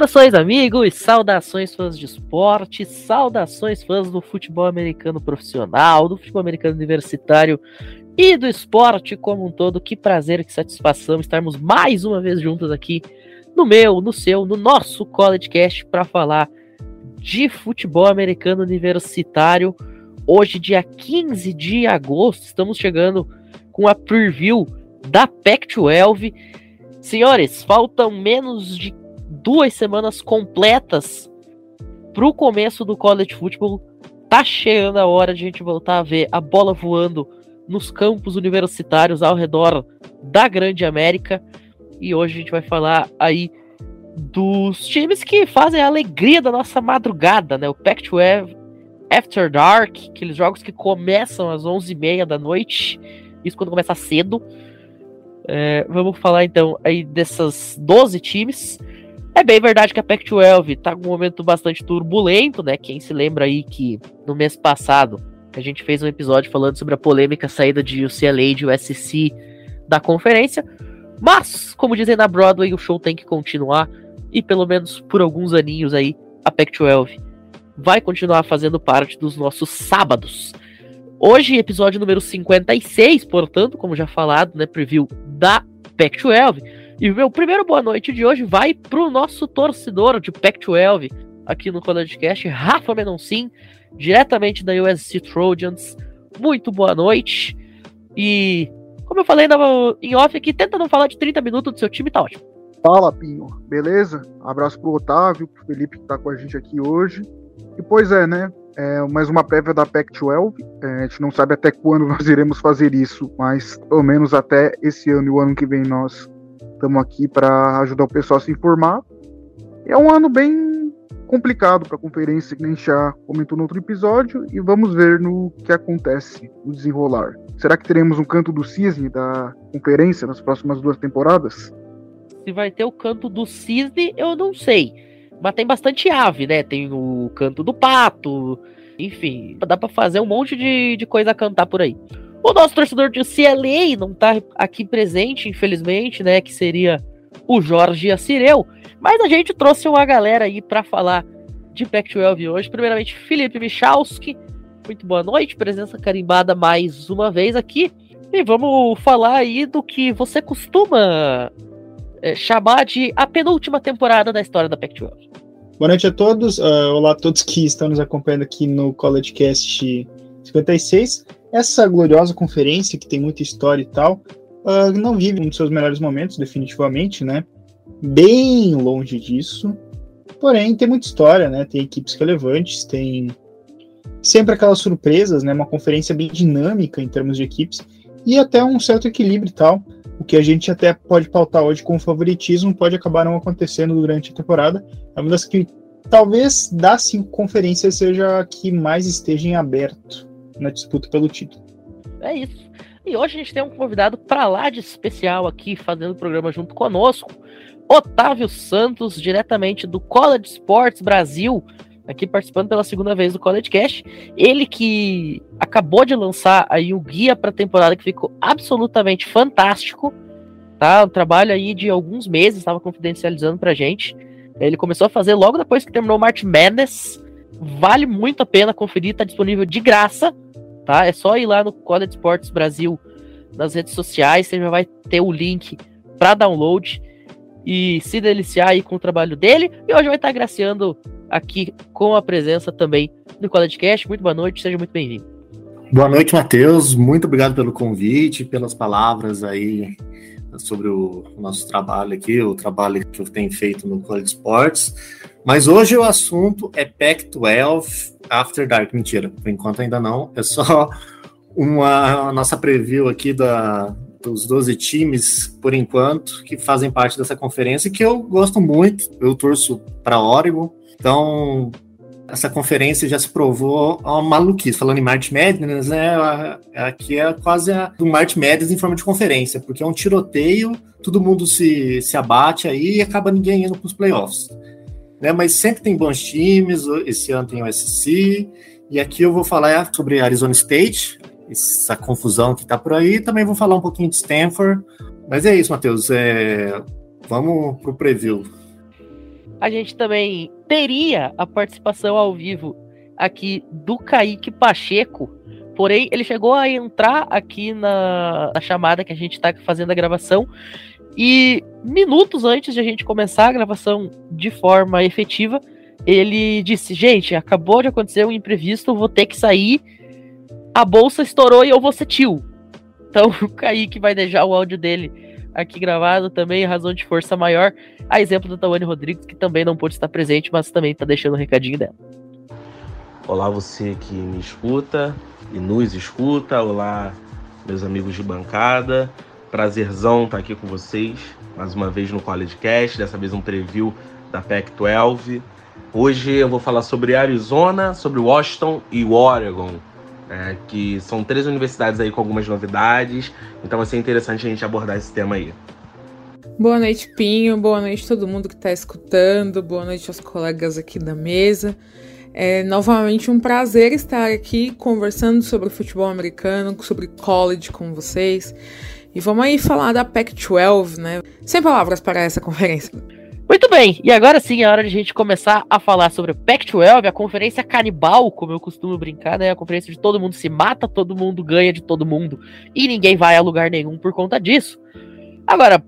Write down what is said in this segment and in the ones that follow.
Saudações, amigos! Saudações, fãs de esporte! Saudações, fãs do futebol americano profissional, do futebol americano universitário e do esporte como um todo. Que prazer, que satisfação estarmos mais uma vez juntos aqui no meu, no seu, no nosso College Cast para falar de futebol americano universitário. Hoje, dia 15 de agosto, estamos chegando com a preview da Pac-12. Senhores, faltam menos de duas semanas completas para o começo do college football. Tá chegando a hora de a gente voltar a ver a bola voando nos campos universitários ao redor da Grande América. E hoje a gente vai falar aí dos times que fazem a alegria da nossa madrugada, né? O Pac-12 After Dark, aqueles jogos que começam às 11h30 da noite, isso quando começa cedo. É, vamos falar então aí dessas 12 times. É bem verdade que a Pac-12 tá com um momento bastante turbulento, né? Quem se lembra aí que no mês passado a gente fez um episódio falando sobre a polêmica saída de UCLA e de USC da conferência. Mas, como dizem na Broadway, o show tem que continuar. E pelo menos por alguns aninhos aí, a Pac-12 vai continuar fazendo parte dos nossos sábados. Hoje, episódio número 56, portanto, como já falado, né, preview da Pac-12. E o meu primeiro boa noite de hoje vai pro nosso torcedor de Pac-12 aqui no College Cast, Rafa Menoncin, diretamente da USC Trojans. Muito boa noite. E como eu falei em off aqui, tenta não falar de 30 minutos do seu time, tá ótimo. Fala, Pinho. Beleza? Abraço pro Otávio, pro Felipe que tá com a gente aqui hoje. E pois é, né? É mais uma prévia da Pac-12. É, a gente não sabe até quando nós iremos fazer isso, mas pelo menos até esse ano e o ano que vem nós estamos aqui para ajudar o pessoal a se informar. É um ano bem complicado para a conferência, que nem já comentou no outro episódio, e vamos ver no que acontece no desenrolar. Será que teremos um canto do cisne da conferência nas próximas duas temporadas? Se vai ter o canto do cisne, eu não sei. Mas tem bastante ave, né? Tem o canto do pato. Enfim, dá para fazer um monte de, de coisa a cantar por aí. O nosso torcedor de CLA não tá aqui presente, infelizmente, né? Que seria o Jorge Assireu. Mas a gente trouxe uma galera aí para falar de Pac-12 hoje. Primeiramente, Felipe Michalski. Muito boa noite, presença carimbada mais uma vez aqui. E vamos falar aí do que você costuma é, chamar de a penúltima temporada da história da Pac-12. Boa noite a todos. Uh, olá a todos que estão nos acompanhando aqui no College Cast 56. Essa gloriosa conferência, que tem muita história e tal, uh, não vive um dos seus melhores momentos, definitivamente, né? Bem longe disso. Porém, tem muita história, né? Tem equipes relevantes, tem sempre aquelas surpresas, né? Uma conferência bem dinâmica em termos de equipes e até um certo equilíbrio e tal. O que a gente até pode pautar hoje com favoritismo pode acabar não acontecendo durante a temporada. É uma das que talvez das cinco conferências seja a que mais esteja em aberto na disputa pelo título. É isso. E hoje a gente tem um convidado para lá de especial aqui fazendo o programa junto conosco, Otávio Santos, diretamente do College Sports Brasil, aqui participando pela segunda vez do College Cash. Ele que acabou de lançar aí o guia para a temporada que ficou absolutamente fantástico, tá? Um trabalho aí de alguns meses, estava confidencializando pra gente. Ele começou a fazer logo depois que terminou o March Madness. Vale muito a pena conferir, tá disponível de graça, tá? É só ir lá no College Sports Brasil nas redes sociais, você já vai ter o link para download e se deliciar aí com o trabalho dele. E hoje vai estar graciando aqui com a presença também do College Cast. Muito boa noite, seja muito bem-vindo. Boa noite, Matheus. Muito obrigado pelo convite, pelas palavras aí sobre o nosso trabalho aqui, o trabalho que eu tenho feito no College Sports. Mas hoje o assunto é Pac-12 After Dark. Mentira, por enquanto ainda não. É só uma nossa preview aqui da, dos 12 times, por enquanto, que fazem parte dessa conferência, que eu gosto muito. Eu torço para Oregon. Então, essa conferência já se provou uma maluquice. Falando em March Madness, né? Aqui é quase a, um March Madness em forma de conferência, porque é um tiroteio, todo mundo se, se abate aí e acaba ninguém indo para os playoffs. Né, mas sempre tem bons times, esse ano tem o SC, e aqui eu vou falar sobre Arizona State, essa confusão que está por aí. Também vou falar um pouquinho de Stanford. Mas é isso, Matheus. É... Vamos para o preview. a gente também teria a participação ao vivo aqui do Kaique Pacheco. Porém, ele chegou a entrar aqui na, na chamada que a gente está fazendo a gravação. E minutos antes de a gente começar a gravação de forma efetiva, ele disse: Gente, acabou de acontecer um imprevisto, vou ter que sair. A bolsa estourou e eu vou ser tio. Então o Kaique vai deixar o áudio dele aqui gravado também, razão de força maior. A exemplo da Tawane Rodrigues, que também não pôde estar presente, mas também está deixando o um recadinho dela. Olá, você que me escuta e nos escuta. Olá, meus amigos de bancada. Prazerzão estar aqui com vocês mais uma vez no CollegeCast, dessa vez um preview da Pac-12. Hoje eu vou falar sobre Arizona, sobre Washington e Oregon, né, que são três universidades aí com algumas novidades, então vai ser interessante a gente abordar esse tema aí. Boa noite, Pinho, boa noite a todo mundo que está escutando, boa noite aos colegas aqui da mesa. É novamente um prazer estar aqui conversando sobre futebol americano, sobre college com vocês. E vamos aí falar da Pac-12, né? Sem palavras para essa conferência. Muito bem, e agora sim é hora de a gente começar a falar sobre o Pac-12, a conferência canibal, como eu costumo brincar, né? A conferência de todo mundo se mata, todo mundo ganha de todo mundo e ninguém vai a lugar nenhum por conta disso. Agora,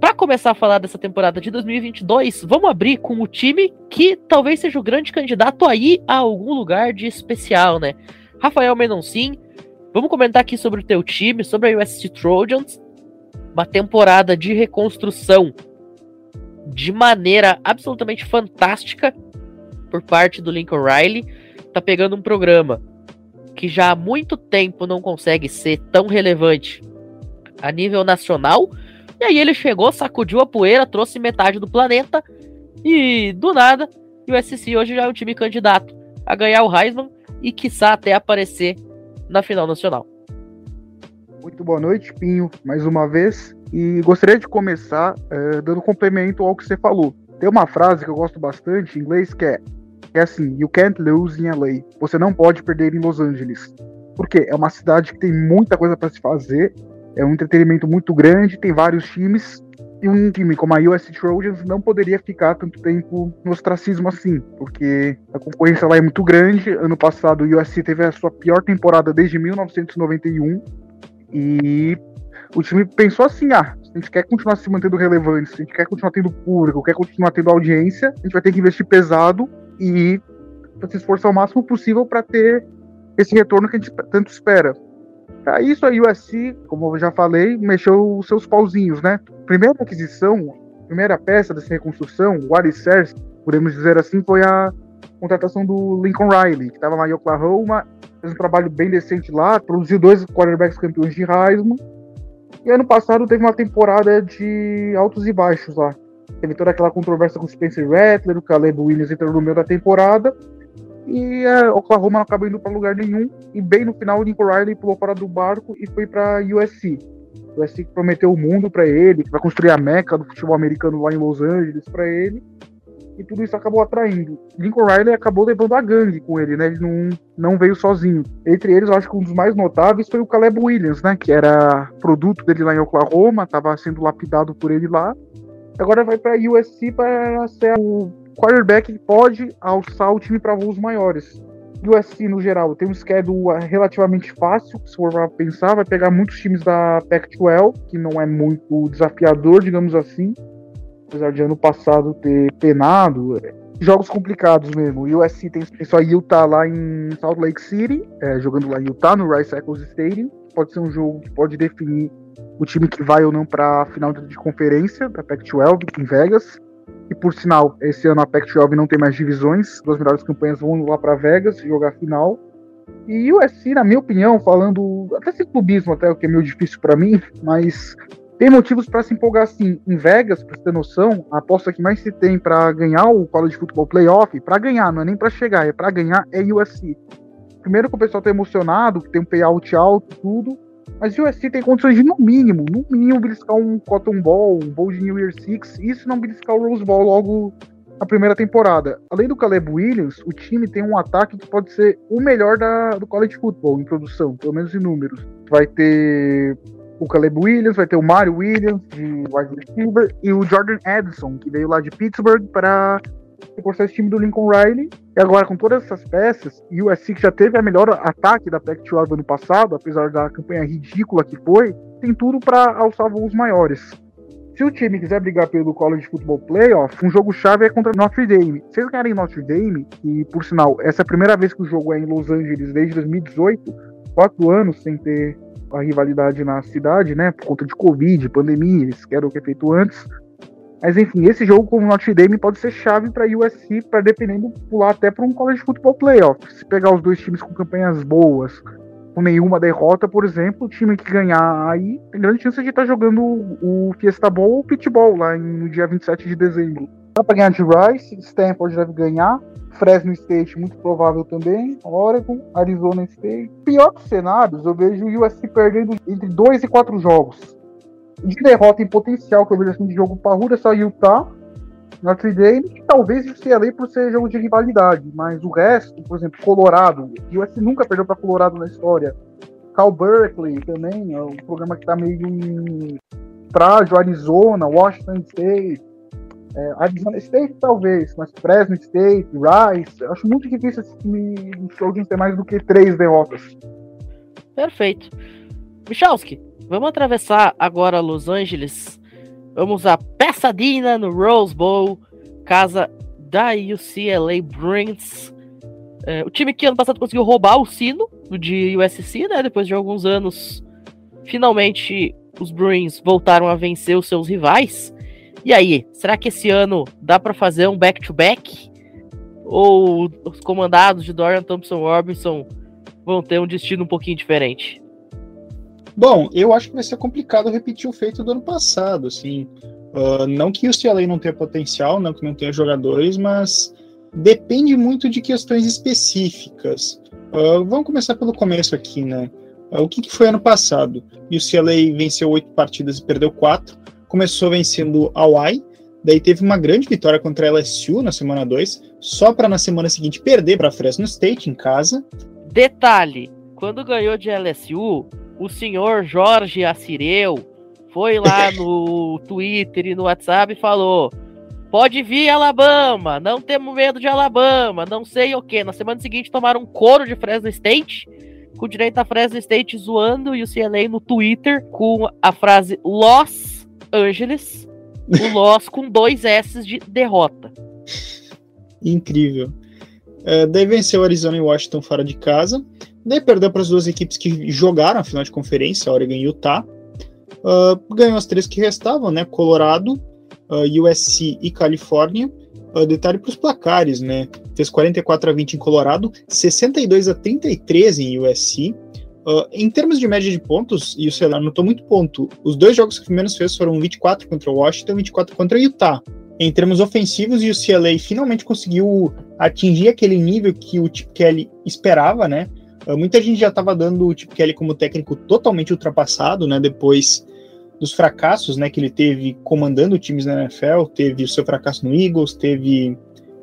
para começar a falar dessa temporada de 2022, vamos abrir com o time que talvez seja o grande candidato a ir a algum lugar de especial, né? Rafael Menoncin, vamos comentar aqui sobre o teu time, sobre a USC Trojans, uma temporada de reconstrução de maneira absolutamente fantástica por parte do Lincoln Riley. Tá pegando um programa que já há muito tempo não consegue ser tão relevante a nível nacional. E aí ele chegou, sacudiu a poeira, trouxe metade do planeta e do nada, o SC hoje já é um time candidato a ganhar o Heisman e quiçá até aparecer na final nacional. Muito boa noite, Pinho, mais uma vez. E gostaria de começar é, dando complemento ao que você falou. Tem uma frase que eu gosto bastante em inglês que é, é assim: You can't lose in LA. Você não pode perder em Los Angeles. Porque é uma cidade que tem muita coisa para se fazer, é um entretenimento muito grande, tem vários times. E um time como a US Trojans não poderia ficar tanto tempo no ostracismo assim, porque a concorrência lá é muito grande. Ano passado, o USC teve a sua pior temporada desde 1991 e o time pensou assim: ah, se a gente quer continuar se mantendo relevante, se a gente quer continuar tendo público, quer continuar tendo audiência, a gente vai ter que investir pesado e se esforçar o máximo possível para ter esse retorno que a gente tanto espera. Para isso, a USC, como eu já falei, mexeu os seus pauzinhos, né? Primeira aquisição, primeira peça dessa reconstrução, o alicerce, podemos dizer assim, foi a contratação do Lincoln Riley, que estava lá em Oklahoma, fez um trabalho bem decente lá, produziu dois quarterbacks campeões de Heisman, e ano passado teve uma temporada de altos e baixos lá. Teve toda aquela controvérsia com o Spencer Rattler, o Caleb Williams entrou no meio da temporada. E é, Oklahoma não acabou indo para lugar nenhum. E bem no final, o Lincoln Riley pulou fora do barco e foi para USC. O USC prometeu o mundo para ele, que vai construir a meca do futebol americano lá em Los Angeles para ele e tudo isso acabou atraindo. Lincoln Riley acabou levando a gangue com ele, né? Ele não, não veio sozinho. Entre eles, eu acho que um dos mais notáveis foi o Caleb Williams, né? Que era produto dele lá em Oklahoma, estava sendo lapidado por ele lá. Agora vai para USC para ser o quarterback que pode alçar o time para voos maiores. USC, no geral, tem um schedule relativamente fácil, se for pensar, vai pegar muitos times da Pac-12, que não é muito desafiador, digamos assim apesar de ano passado ter penado, é, jogos complicados mesmo. O USC tem, tem só Utah lá em Salt Lake City, é, jogando lá em Utah, no Rice Eccles Stadium. Pode ser um jogo que pode definir o time que vai ou não para a final de conferência da Pac-12 em Vegas. E por sinal, esse ano a Pac-12 não tem mais divisões, duas melhores campanhas vão lá para Vegas jogar final. E o USC, na minha opinião, falando até sem clubismo, até o que é meio difícil para mim, mas tem motivos para se empolgar sim. Em Vegas, para ter noção, a aposta que mais se tem para ganhar o College Football Playoff, para ganhar, não é nem para chegar, é para ganhar, é USC. Primeiro que o pessoal tá emocionado, que tem um payout alto, tudo. Mas o USC tem condições de, no mínimo, no mínimo, beliscar um Cotton Ball, um Bowl de New Year Six, e isso não beliscar o Rose Bowl logo na primeira temporada. Além do Caleb Williams, o time tem um ataque que pode ser o melhor da, do college football em produção, pelo menos em números. Vai ter o Caleb Williams, vai ter o Mario Williams de wide receiver e o Jordan Edson, que veio lá de Pittsburgh para reforçar esse time do Lincoln Riley. E agora, com todas essas peças, e o USC que já teve a melhor ataque da Pac-12 ano passado, apesar da campanha ridícula que foi, tem tudo para alçar voos maiores. Se o time quiser brigar pelo College Football Playoff, um jogo chave é contra Notre Dame. Se eles ganharem Notre Dame, e por sinal, essa é a primeira vez que o jogo é em Los Angeles desde 2018, quatro anos sem ter a rivalidade na cidade, né? Por conta de Covid, pandemia, eles querem o que é feito antes. Mas enfim, esse jogo com o Notre Dame pode ser chave para USC, para dependendo pular até para um college football playoff. Se pegar os dois times com campanhas boas, com nenhuma derrota, por exemplo, o time que ganhar aí tem grande chance de estar tá jogando o Fiesta Bowl ou o Pitball lá no dia 27 de dezembro. Dá para ganhar de Rice, Stanford deve ganhar, Fresno State, muito provável também. Oregon, Arizona State. Pior dos cenários, eu vejo o USC perdendo entre 2 e 4 jogos. De derrota em potencial, que eu vejo assim de jogo parrudo, é só Utah, Notre Dame, e talvez o CLA por ser jogo de rivalidade. Mas o resto, por exemplo, Colorado. O USC nunca perdeu para Colorado na história. Cal Berkeley também, é um programa que está meio em frágil, Arizona, Washington State. É, Arizona State, talvez, mas Fresno State, Rice, acho muito difícil esse time do Trojan ter mais do que três derrotas. Perfeito. Michalski, vamos atravessar agora Los Angeles. Vamos a Pasadena no Rose Bowl, casa da UCLA Bruins. É, o time que ano passado conseguiu roubar o sino de USC, né? Depois de alguns anos, finalmente os Bruins voltaram a vencer os seus rivais. E aí, será que esse ano dá para fazer um back-to-back? Ou os comandados de Dorian Thompson Robinson vão ter um destino um pouquinho diferente? Bom, eu acho que vai ser complicado repetir o feito do ano passado, assim. Uh, não que o CLA não tenha potencial, não que não tenha jogadores, mas depende muito de questões específicas. Uh, vamos começar pelo começo aqui, né? Uh, o que, que, foi ano passado? E o CLA venceu oito partidas e perdeu quatro começou vencendo a Hawaii, daí teve uma grande vitória contra a LSU na semana 2, só para na semana seguinte perder para Fresno State em casa. Detalhe, quando ganhou de LSU, o senhor Jorge Assireu foi lá no Twitter e no WhatsApp e falou: Pode vir Alabama, não temos medo de Alabama, não sei o que. Na semana seguinte tomaram um couro de Fresno State, com direito a Fresno State zoando e o CLA no Twitter com a frase Loss Angeles, o Loss com dois S de derrota. Incrível. É, daí venceu Arizona e Washington fora de casa. Daí perdeu para as duas equipes que jogaram a final de conferência, Oregon e Utah. Uh, ganhou as três que restavam, né? Colorado, uh, USC e Califórnia. Uh, detalhe para os placares, né? Fez 44 a 20 em Colorado, 62 a 33 em USC. Uh, em termos de média de pontos, e o Ceará anotou muito ponto, os dois jogos que menos fez foram 24 contra o Washington e 24 contra o Utah. Em termos ofensivos, o CLA finalmente conseguiu atingir aquele nível que o Chip Kelly esperava, né? Uh, muita gente já estava dando o Chip Kelly como técnico totalmente ultrapassado, né? Depois dos fracassos, né, que ele teve comandando times na NFL, teve o seu fracasso no Eagles, teve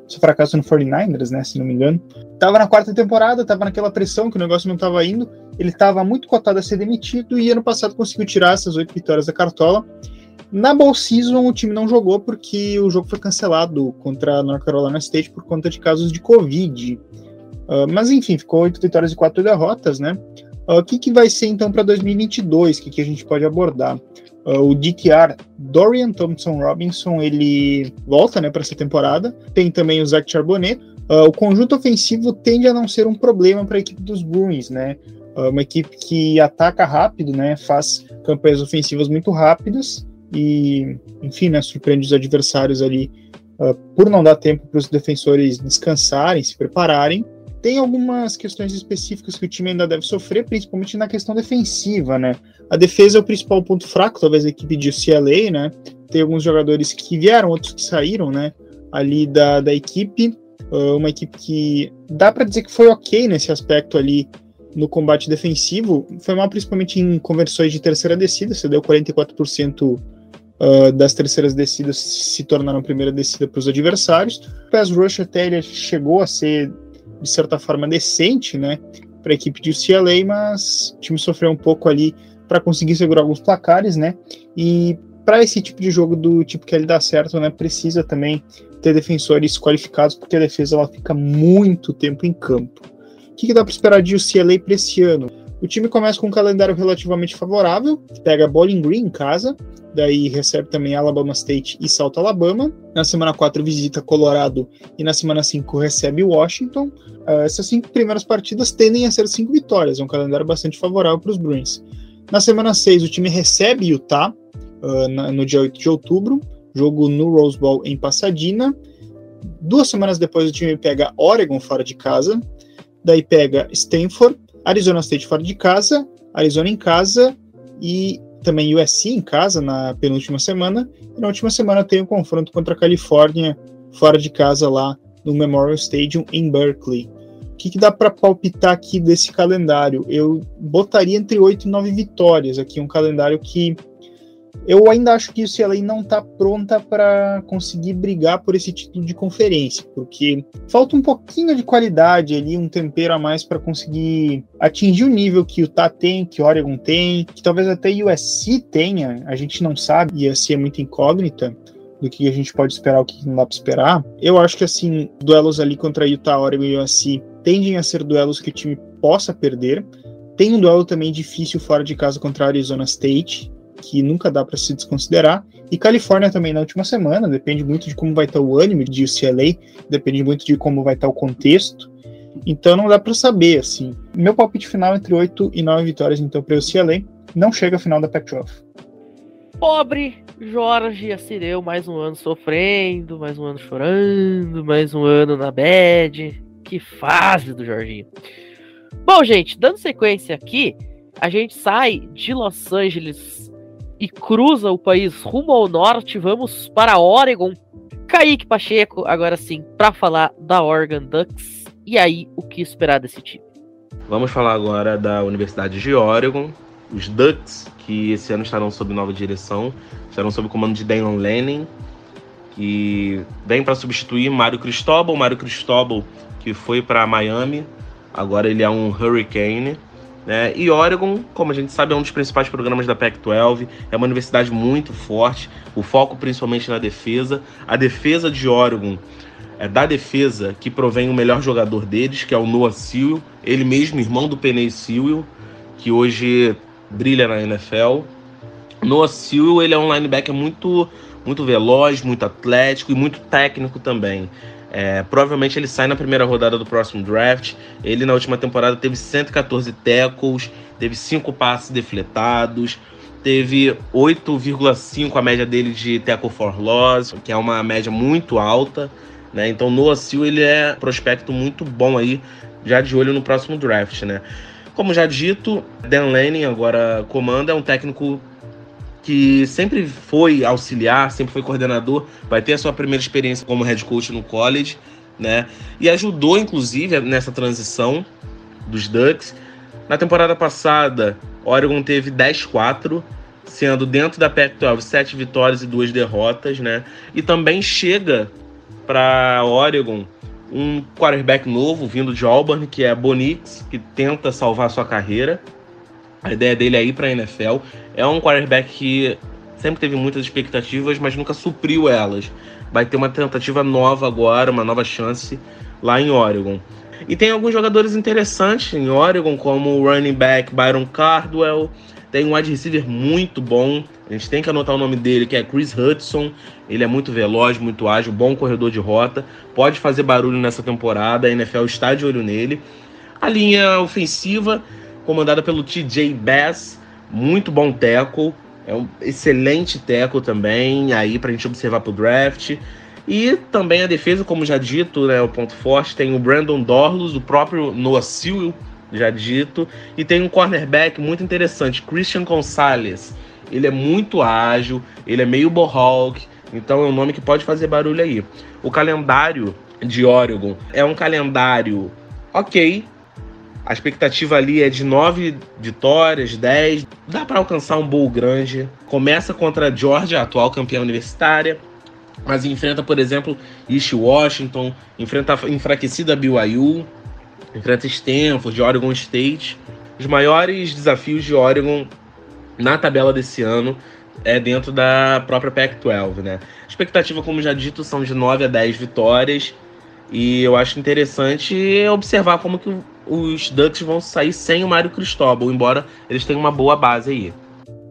seu fracasso no 49ers, né, se não me engano. Tava na quarta temporada, tava naquela pressão que o negócio não tava indo, ele tava muito cotado a ser demitido e ano passado conseguiu tirar essas oito vitórias da cartola. Na Bowl Season o time não jogou porque o jogo foi cancelado contra a North Carolina State por conta de casos de Covid. Uh, mas enfim, ficou oito vitórias e quatro derrotas, né? Uh, o que, que vai ser então para 2022? O que, que a gente pode abordar? Uh, o DTR Dorian Thompson Robinson ele volta né, para essa temporada. Tem também o Zach Charbonnet. Uh, o conjunto ofensivo tende a não ser um problema para a equipe dos Bruins, né? Uh, uma equipe que ataca rápido, né? Faz campanhas ofensivas muito rápidas e, enfim, né, surpreende os adversários ali por não dar tempo para os defensores descansarem, se prepararem. Tem algumas questões específicas que o time ainda deve sofrer, principalmente na questão defensiva, né? A defesa é o principal ponto fraco, talvez a equipe de UCLA, né? Tem alguns jogadores que vieram, outros que saíram, né? Ali da, da equipe. Uh, uma equipe que dá para dizer que foi ok nesse aspecto ali no combate defensivo. Foi mal principalmente em conversões de terceira descida, você deu 44% uh, das terceiras descidas se tornaram primeira descida para os adversários. O pass rush até ele chegou a ser de certa forma decente, né, para a equipe de UCLA, mas o time sofreu um pouco ali para conseguir segurar alguns placares, né? E para esse tipo de jogo do tipo que ele dá certo, né, precisa também ter defensores qualificados, porque a defesa ela fica muito tempo em campo. O que, que dá para esperar de UCLA para esse ano? O time começa com um calendário relativamente favorável, pega Bowling Green em casa, daí recebe também Alabama State e Salto Alabama. Na semana 4 visita Colorado e na semana 5 recebe Washington. Uh, essas cinco primeiras partidas tendem a ser cinco vitórias, é um calendário bastante favorável para os Bruins. Na semana 6 o time recebe Utah na, no dia 8 de outubro, jogo no Rose Bowl em Pasadena. Duas semanas depois o time pega Oregon fora de casa, daí pega Stanford, Arizona State fora de casa, Arizona em casa e também USC em casa na penúltima semana. E na última semana tem o um confronto contra a Califórnia fora de casa lá no Memorial Stadium em Berkeley. O que, que dá para palpitar aqui desse calendário? Eu botaria entre 8 e 9 vitórias aqui, um calendário que eu ainda acho que o CLA não está pronta para conseguir brigar por esse título de conferência, porque falta um pouquinho de qualidade ali, um tempero a mais para conseguir atingir o nível que Utah tem, que Oregon tem, que talvez até USC tenha, a gente não sabe, e é muito incógnita do que a gente pode esperar, o que não dá para esperar. Eu acho que assim, duelos ali contra Utah, Oregon e USC tendem a ser duelos que o time possa perder. Tem um duelo também difícil fora de casa contra a Arizona State, que nunca dá para se desconsiderar. E Califórnia também na última semana, depende muito de como vai estar o ânimo de UCLA, depende muito de como vai estar o contexto. Então não dá para saber, assim. Meu palpite final entre 8 e 9 vitórias então para UCLA, não chega ao final da Pac-12. Pobre Jorge Assireu, mais um ano sofrendo, mais um ano chorando, mais um ano na bad. Que fase do Jorginho. Bom, gente, dando sequência aqui, a gente sai de Los Angeles e cruza o país rumo ao norte. Vamos para Oregon. Kaique Pacheco, agora sim, para falar da Oregon Ducks. E aí, o que esperar desse time? Vamos falar agora da Universidade de Oregon, os Ducks, que esse ano estarão sob nova direção, estarão sob o comando de Dan Lanning, que vem para substituir Mário Cristóbal. Mário Cristóbal, que foi para Miami, agora ele é um Hurricane. Né? E Oregon, como a gente sabe, é um dos principais programas da Pac-12, é uma universidade muito forte, o foco principalmente na defesa. A defesa de Oregon é da defesa que provém o melhor jogador deles, que é o Noah Sewell, ele mesmo irmão do Penei Sewell, que hoje brilha na NFL. Noah Sewell, ele é um linebacker muito muito veloz, muito atlético e muito técnico também. É, provavelmente ele sai na primeira rodada do próximo draft. Ele na última temporada teve 114 tackles, teve 5 passes defletados, teve 8,5 a média dele de tackle for loss, que é uma média muito alta. Né? Então Noah Seal ele é prospecto muito bom aí, já de olho no próximo draft. Né? Como já dito, Dan Lanning agora comanda, é um técnico que sempre foi auxiliar, sempre foi coordenador, vai ter a sua primeira experiência como head coach no college, né? E ajudou, inclusive, nessa transição dos Ducks. Na temporada passada, Oregon teve 10-4, sendo dentro da Pac-12 sete vitórias e duas derrotas, né? E também chega para Oregon um quarterback novo vindo de Auburn, que é Bonix, que tenta salvar sua carreira. A ideia dele é ir para a NFL. É um quarterback que sempre teve muitas expectativas, mas nunca supriu elas. Vai ter uma tentativa nova agora, uma nova chance lá em Oregon. E tem alguns jogadores interessantes em Oregon, como o running back Byron Cardwell. Tem um wide receiver muito bom. A gente tem que anotar o nome dele, que é Chris Hudson. Ele é muito veloz, muito ágil, bom corredor de rota. Pode fazer barulho nessa temporada. A NFL está de olho nele. A linha ofensiva comandada pelo TJ Bass, muito bom tackle, é um excelente tackle também, aí para a gente observar para o draft. E também a defesa, como já dito, né, o ponto forte, tem o Brandon Dorlos, o próprio Noah Sewell, já dito, e tem um cornerback muito interessante, Christian Gonzalez. Ele é muito ágil, ele é meio bohawk, então é um nome que pode fazer barulho aí. O calendário de Oregon é um calendário ok, a expectativa ali é de 9 vitórias, 10. Dá para alcançar um bowl grande. Começa contra a Georgia, atual campeã universitária. Mas enfrenta, por exemplo, East Washington, enfrenta a enfraquecida BYU, enfrenta Stanford, Oregon State. Os maiores desafios de Oregon na tabela desse ano é dentro da própria Pac-12, né? A expectativa, como já dito, são de 9 a 10 vitórias. E eu acho interessante observar como que os Ducks vão sair sem o Mário Cristóbal, embora eles tenham uma boa base aí.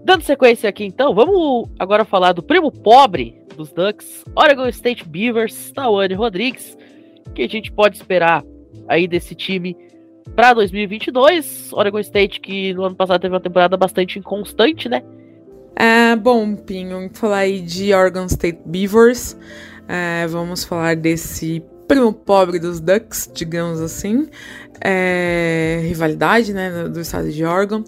Dando sequência aqui então, vamos agora falar do primo pobre dos Ducks, Oregon State Beavers, Tawane Rodrigues, que a gente pode esperar aí desse time para 2022. Oregon State que no ano passado teve uma temporada bastante inconstante, né? É, bom, Pinho, falar aí de Oregon State Beavers, é, vamos falar desse primo pobre dos Ducks, digamos assim, é, rivalidade, né, do estado de Oregon.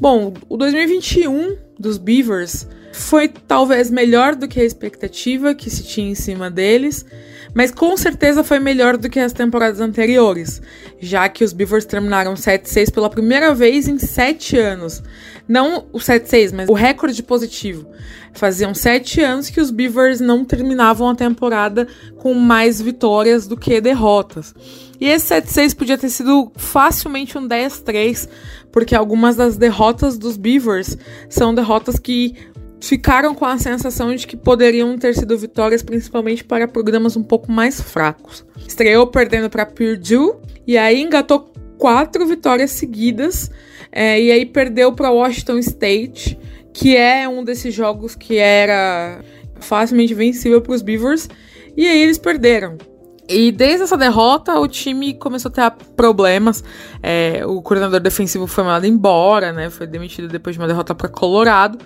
Bom, o 2021 dos Beavers foi talvez melhor do que a expectativa que se tinha em cima deles, mas com certeza foi melhor do que as temporadas anteriores, já que os Beavers terminaram 7-6 pela primeira vez em 7 anos. Não o 7-6, mas o recorde positivo. Faziam 7 anos que os Beavers não terminavam a temporada com mais vitórias do que derrotas. E esse 7-6 podia ter sido facilmente um 10-3, porque algumas das derrotas dos Beavers são derrotas que ficaram com a sensação de que poderiam ter sido vitórias principalmente para programas um pouco mais fracos. Estreou perdendo para Purdue e aí engatou quatro vitórias seguidas é, e aí perdeu para Washington State, que é um desses jogos que era facilmente vencível para os Beavers e aí eles perderam. E desde essa derrota, o time começou a ter problemas. É, o coordenador defensivo foi mandado embora, né? Foi demitido depois de uma derrota para Colorado.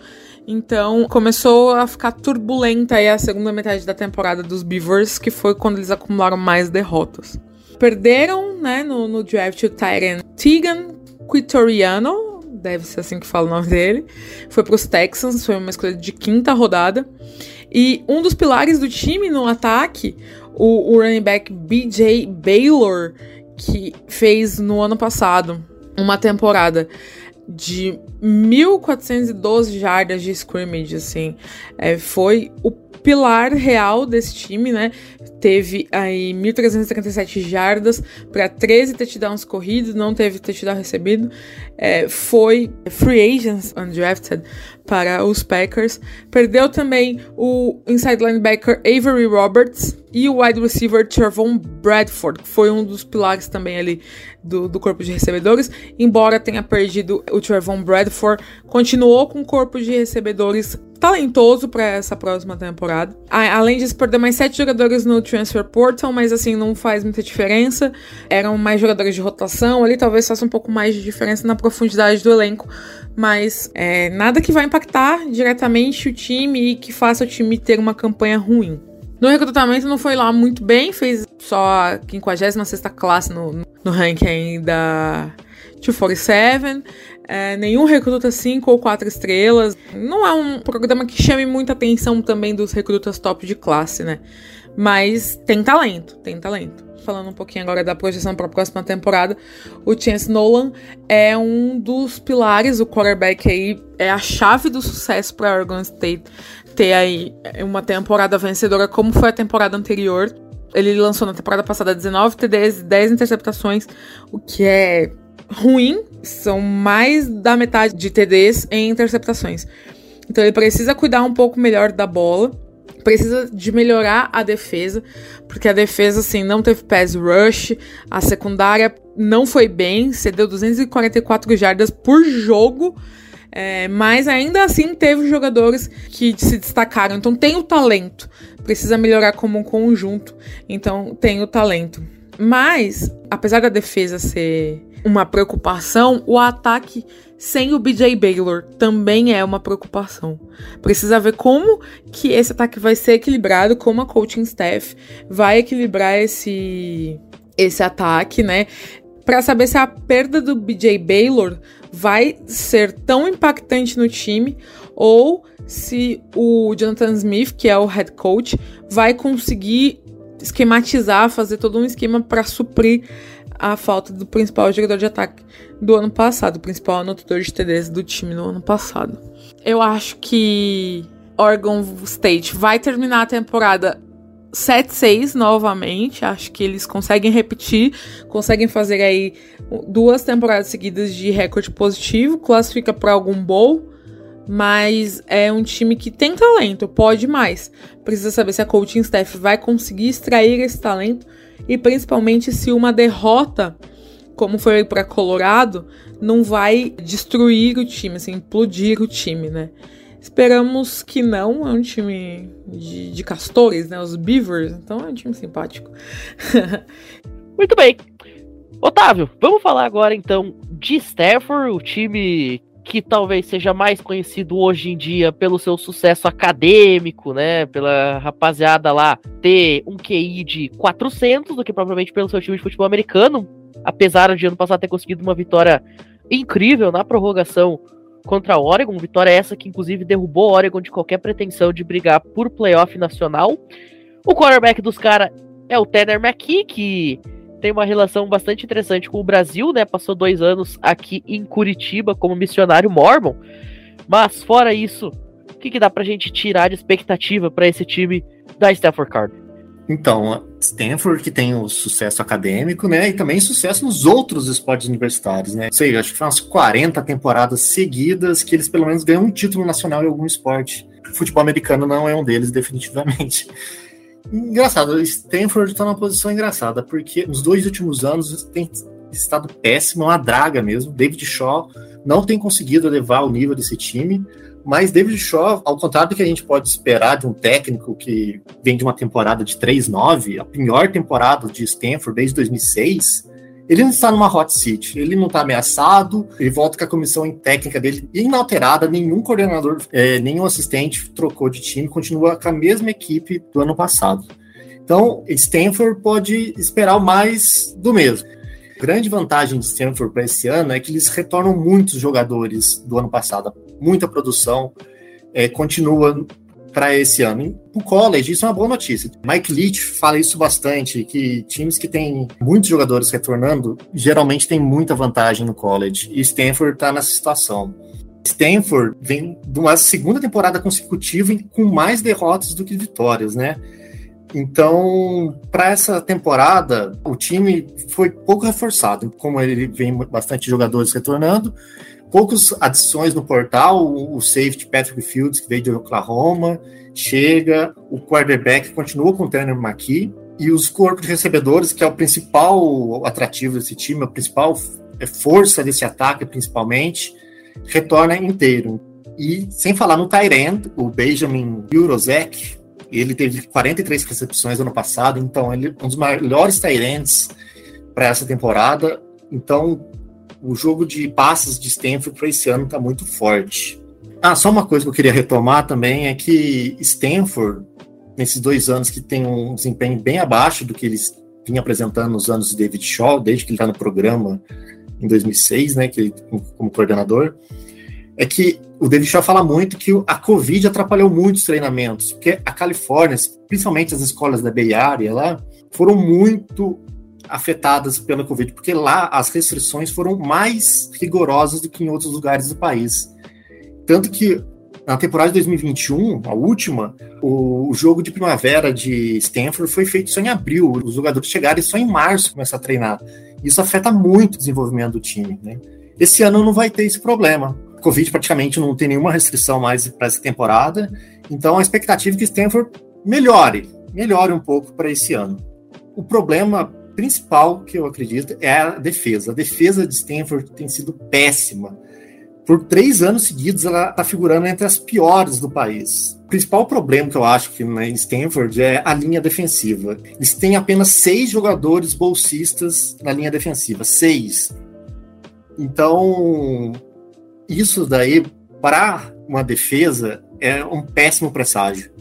Então começou a ficar turbulenta aí a segunda metade da temporada dos Beavers, que foi quando eles acumularam mais derrotas. Perderam, né, no, no draft o Tyrant Tegan Quitoriano, deve ser assim que fala o nome dele. Foi para os Texans, foi uma escolha de quinta rodada. E um dos pilares do time no ataque, o, o running back BJ Baylor, que fez no ano passado uma temporada de 1.412 jardas de scrimmage, assim. É, foi o pilar real desse time, né? Teve aí 1.337 jardas para 13 touchdowns corridos, não teve touchdown recebido. É, foi free agents undrafted para os Packers. Perdeu também o inside linebacker Avery Roberts e o wide receiver Trevon Bradford, que foi um dos pilares também ali do, do corpo de recebedores. Embora tenha perdido o Trevon Bradford, continuou com o corpo de recebedores talentoso para essa próxima temporada. Além disso, perdeu mais sete jogadores no Transfer Portal, mas assim, não faz muita diferença. Eram mais jogadores de rotação ali, talvez faça um pouco mais de diferença na profundidade do elenco, mas é, nada que vai impactar diretamente o time e que faça o time ter uma campanha ruim. No recrutamento não foi lá muito bem, fez só a 56 classe no, no ranking da 247. É, nenhum recruta 5 ou 4 estrelas. Não é um programa que chame muita atenção também dos recrutas top de classe, né? Mas tem talento, tem talento. Falando um pouquinho agora da projeção para a próxima temporada, o Chance Nolan é um dos pilares, o quarterback aí é a chave do sucesso para Oregon State ter aí uma temporada vencedora como foi a temporada anterior. Ele lançou na temporada passada 19 TDs, 10 interceptações, o que é ruim, são mais da metade de TDs em interceptações. Então ele precisa cuidar um pouco melhor da bola, precisa de melhorar a defesa, porque a defesa assim não teve pass rush, a secundária não foi bem, cedeu 244 jardas por jogo. É, mas ainda assim teve jogadores que se destacaram. Então tem o talento. Precisa melhorar como um conjunto. Então tem o talento. Mas, apesar da defesa ser uma preocupação, o ataque sem o BJ Baylor também é uma preocupação. Precisa ver como que esse ataque vai ser equilibrado, como a coaching staff vai equilibrar esse esse ataque, né? Para saber se a perda do BJ Baylor vai ser tão impactante no time ou se o Jonathan Smith, que é o head coach, vai conseguir esquematizar, fazer todo um esquema para suprir a falta do principal jogador de ataque do ano passado, o principal anotador de TDs do time no ano passado. Eu acho que Oregon State vai terminar a temporada 7-6 novamente. Acho que eles conseguem repetir, conseguem fazer aí duas temporadas seguidas de recorde positivo, classifica para algum bowl mas é um time que tem talento, pode mais. Precisa saber se a coaching staff vai conseguir extrair esse talento e principalmente se uma derrota, como foi para Colorado, não vai destruir o time, assim, implodir o time, né? Esperamos que não, é um time de, de castores, né? Os Beavers, então é um time simpático. Muito bem. Otávio, vamos falar agora então de Stafford, o time que talvez seja mais conhecido hoje em dia pelo seu sucesso acadêmico, né? Pela rapaziada lá ter um QI de 400 do que propriamente pelo seu time de futebol americano, apesar de ano passado ter conseguido uma vitória incrível na prorrogação contra Oregon, vitória essa que inclusive derrubou Oregon de qualquer pretensão de brigar por playoff nacional. O quarterback dos caras é o Tanner McKee, que tem uma relação bastante interessante com o Brasil, né? Passou dois anos aqui em Curitiba como missionário mormon. Mas fora isso, o que, que dá pra gente tirar de expectativa para esse time da Stafford Card? Então, Stanford que tem o sucesso acadêmico, né, e também sucesso nos outros esportes universitários, né. Sei, acho que foi umas 40 temporadas seguidas que eles pelo menos ganham um título nacional em algum esporte. O futebol americano não é um deles, definitivamente. Engraçado, Stanford está numa posição engraçada, porque nos dois últimos anos tem estado péssimo, uma draga mesmo. David Shaw não tem conseguido elevar o nível desse time, mas David Shaw, ao contrário do que a gente pode esperar de um técnico que vem de uma temporada de 3-9, a pior temporada de Stanford desde 2006, ele não está numa hot seat, ele não está ameaçado, ele volta com a comissão técnica dele inalterada, nenhum coordenador, é, nenhum assistente trocou de time, continua com a mesma equipe do ano passado. Então, Stanford pode esperar mais do mesmo. Grande vantagem de Stanford para esse ano é que eles retornam muitos jogadores do ano passado, muita produção, é, continua para esse ano. O college, isso é uma boa notícia. Mike Leach fala isso bastante, que times que têm muitos jogadores retornando, geralmente tem muita vantagem no college. E Stanford está nessa situação. Stanford vem de uma segunda temporada consecutiva com mais derrotas do que vitórias, né? Então, para essa temporada, o time foi pouco reforçado. Como ele vem bastante jogadores retornando, poucas adições no portal. O safety Patrick Fields, que veio de Oklahoma, chega. O quarterback continua com o Turner McKee. E os corpos de recebedores, que é o principal atrativo desse time, a principal força desse ataque, principalmente, retorna inteiro. E sem falar no Tyrant, o Benjamin Jurozek, ele teve 43 recepções ano passado, então ele é um dos melhores Tyrants para essa temporada. Então, o jogo de passes de Stanford para esse ano está muito forte. Ah, só uma coisa que eu queria retomar também é que Stanford, nesses dois anos que tem um desempenho bem abaixo do que eles vinham apresentando nos anos de David Shaw, desde que ele está no programa em 2006, né, que como coordenador, é que o David Shaw fala muito que a Covid atrapalhou muito os treinamentos, porque a Califórnia, principalmente as escolas da Bay Area lá, foram muito afetadas pela Covid, porque lá as restrições foram mais rigorosas do que em outros lugares do país. Tanto que na temporada de 2021, a última, o, jogo de primavera de Stanford foi feito só em abril. Os jogadores chegaram só em março começar a treinar. Isso afeta muito o desenvolvimento do time. Né? Esse ano não vai ter esse problema. Covid praticamente não tem nenhuma restrição mais para essa temporada. Então a expectativa é que Stanford melhore, melhore um pouco para esse ano. O problema principal que eu acredito é a defesa. A defesa de Stanford tem sido péssima. Por três anos seguidos, ela está figurando entre as piores do país. O principal problema que eu acho que na Stanford é a linha defensiva. Eles têm apenas seis jogadores bolsistas na linha defensiva. Seis. Então, isso daí, para uma defesa, é um péssimo presságio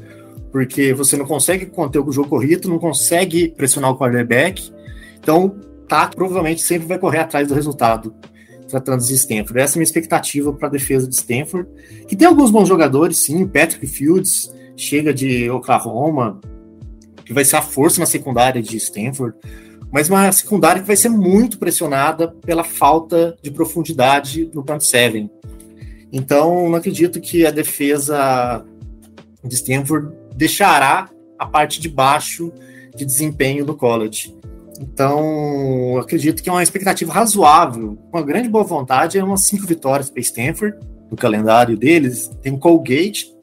porque você não consegue conter o jogo corrido, não consegue pressionar o quarterback então, tá, provavelmente sempre vai correr atrás do resultado, tratando de Stanford. Essa é a minha expectativa para a defesa de Stanford, que tem alguns bons jogadores, sim. Patrick Fields chega de Oklahoma, que vai ser a força na secundária de Stanford, mas uma secundária que vai ser muito pressionada pela falta de profundidade no front seven. Então, não acredito que a defesa de Stanford deixará a parte de baixo de desempenho do college. Então, acredito que é uma expectativa razoável, uma grande boa vontade, é umas cinco vitórias para Stanford. no calendário deles, tem Colgate,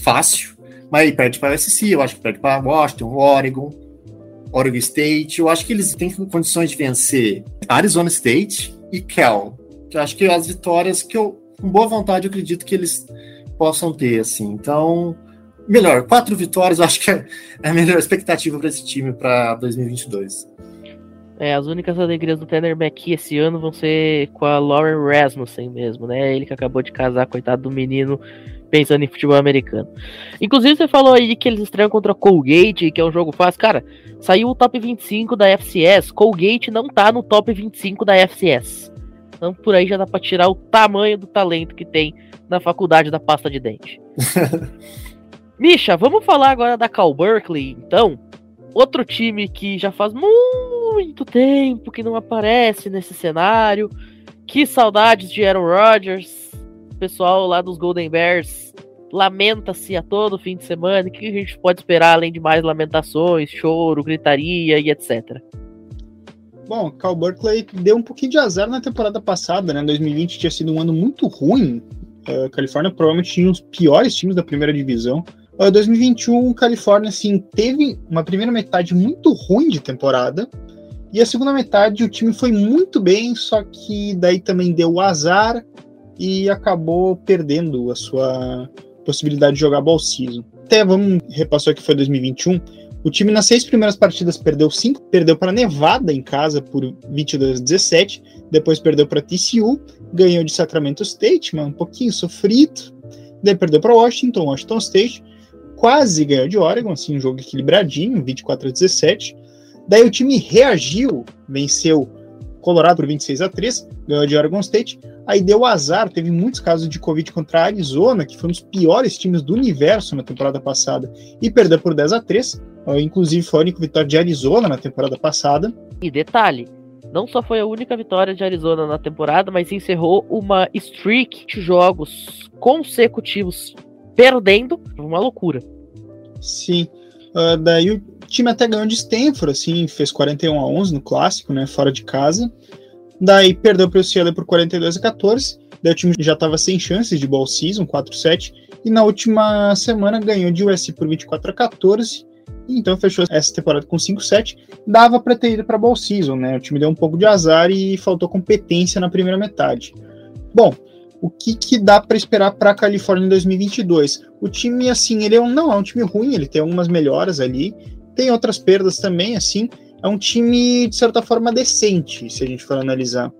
fácil, mas aí perde para o SC, eu acho que perde para Washington, Oregon, Oregon State. Eu acho que eles têm condições de vencer Arizona State e Cal. Eu acho que as vitórias que eu, com boa vontade, eu acredito que eles possam ter, assim. Então, melhor, quatro vitórias, eu acho que é a melhor expectativa para esse time para 2022. É, as únicas alegrias do Tanner McKee esse ano vão ser com a Lauren Rasmussen mesmo, né? Ele que acabou de casar, coitado do menino, pensando em futebol americano. Inclusive, você falou aí que eles estreiam contra Colgate, que é um jogo fácil. Cara, saiu o top 25 da FCS. Colgate não tá no top 25 da FCS. Então, por aí já dá pra tirar o tamanho do talento que tem na faculdade da pasta de dente. Misha, vamos falar agora da Cal Berkeley, então. Outro time que já faz muito tempo que não aparece nesse cenário. Que saudades de Aaron Rodgers pessoal lá dos Golden Bears lamenta-se a todo fim de semana. O que a gente pode esperar além de mais lamentações, choro, gritaria e etc. Bom, Cal Berkeley deu um pouquinho de azar na temporada passada, né? 2020 tinha sido um ano muito ruim. A Califórnia provavelmente tinha os piores times da primeira divisão. Uh, 2021, Califórnia, assim, teve uma primeira metade muito ruim de temporada. E a segunda metade o time foi muito bem, só que daí também deu azar e acabou perdendo a sua possibilidade de jogar ball season. Até vamos repassar que foi 2021. O time nas seis primeiras partidas perdeu cinco, perdeu para Nevada em casa por 22 a 17, depois perdeu para TCU, ganhou de Sacramento State, mas um pouquinho sofrido, daí perdeu para Washington, Washington State, quase ganhou de Oregon, assim, um jogo equilibradinho, 24 a 17. Daí o time reagiu, venceu Colorado por 26 a 3, ganhou de Oregon State. Aí deu azar, teve muitos casos de Covid contra a Arizona, que foi um dos piores times do universo na temporada passada, e perdeu por 10 a 3. Inclusive foi a única vitória de Arizona na temporada passada. E detalhe, não só foi a única vitória de Arizona na temporada, mas encerrou uma streak de jogos consecutivos perdendo, uma loucura. Sim. Uh, daí o time até ganhou de Stanford, assim, fez 41 a 11 no clássico, né, fora de casa. Daí perdeu para o UCLA por 42 a 14. Daí o time já estava sem chances de ball season, 4-7. E na última semana ganhou de USC por 24 a 14. Então fechou essa temporada com 5-7. Dava para ter ido para ball season, né? O time deu um pouco de azar e faltou competência na primeira metade. Bom, o que, que dá para esperar para a Califórnia em 2022? O time, assim, ele é um, não é um time ruim, ele tem algumas melhoras ali, tem outras perdas também, assim. É um time, de certa forma, decente, se a gente for analisar.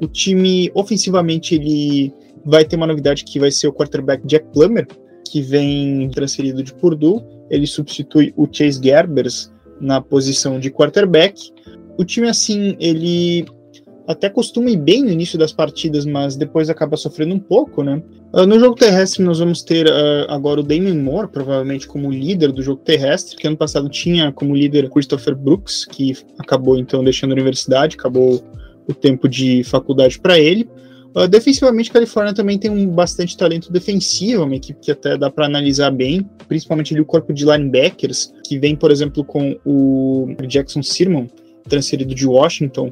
O time, ofensivamente, ele vai ter uma novidade que vai ser o quarterback Jack Plummer, que vem transferido de Purdue. Ele substitui o Chase Gerbers na posição de quarterback. O time, assim, ele até costuma ir bem no início das partidas, mas depois acaba sofrendo um pouco, né? Uh, no jogo terrestre, nós vamos ter uh, agora o Damon Moore, provavelmente como líder do jogo terrestre, que ano passado tinha como líder Christopher Brooks, que acabou então deixando a universidade, acabou o tempo de faculdade para ele. Uh, defensivamente, a Califórnia também tem um bastante talento defensivo, uma equipe que até dá para analisar bem, principalmente ali o corpo de linebackers, que vem, por exemplo, com o Jackson Sirmon, transferido de Washington,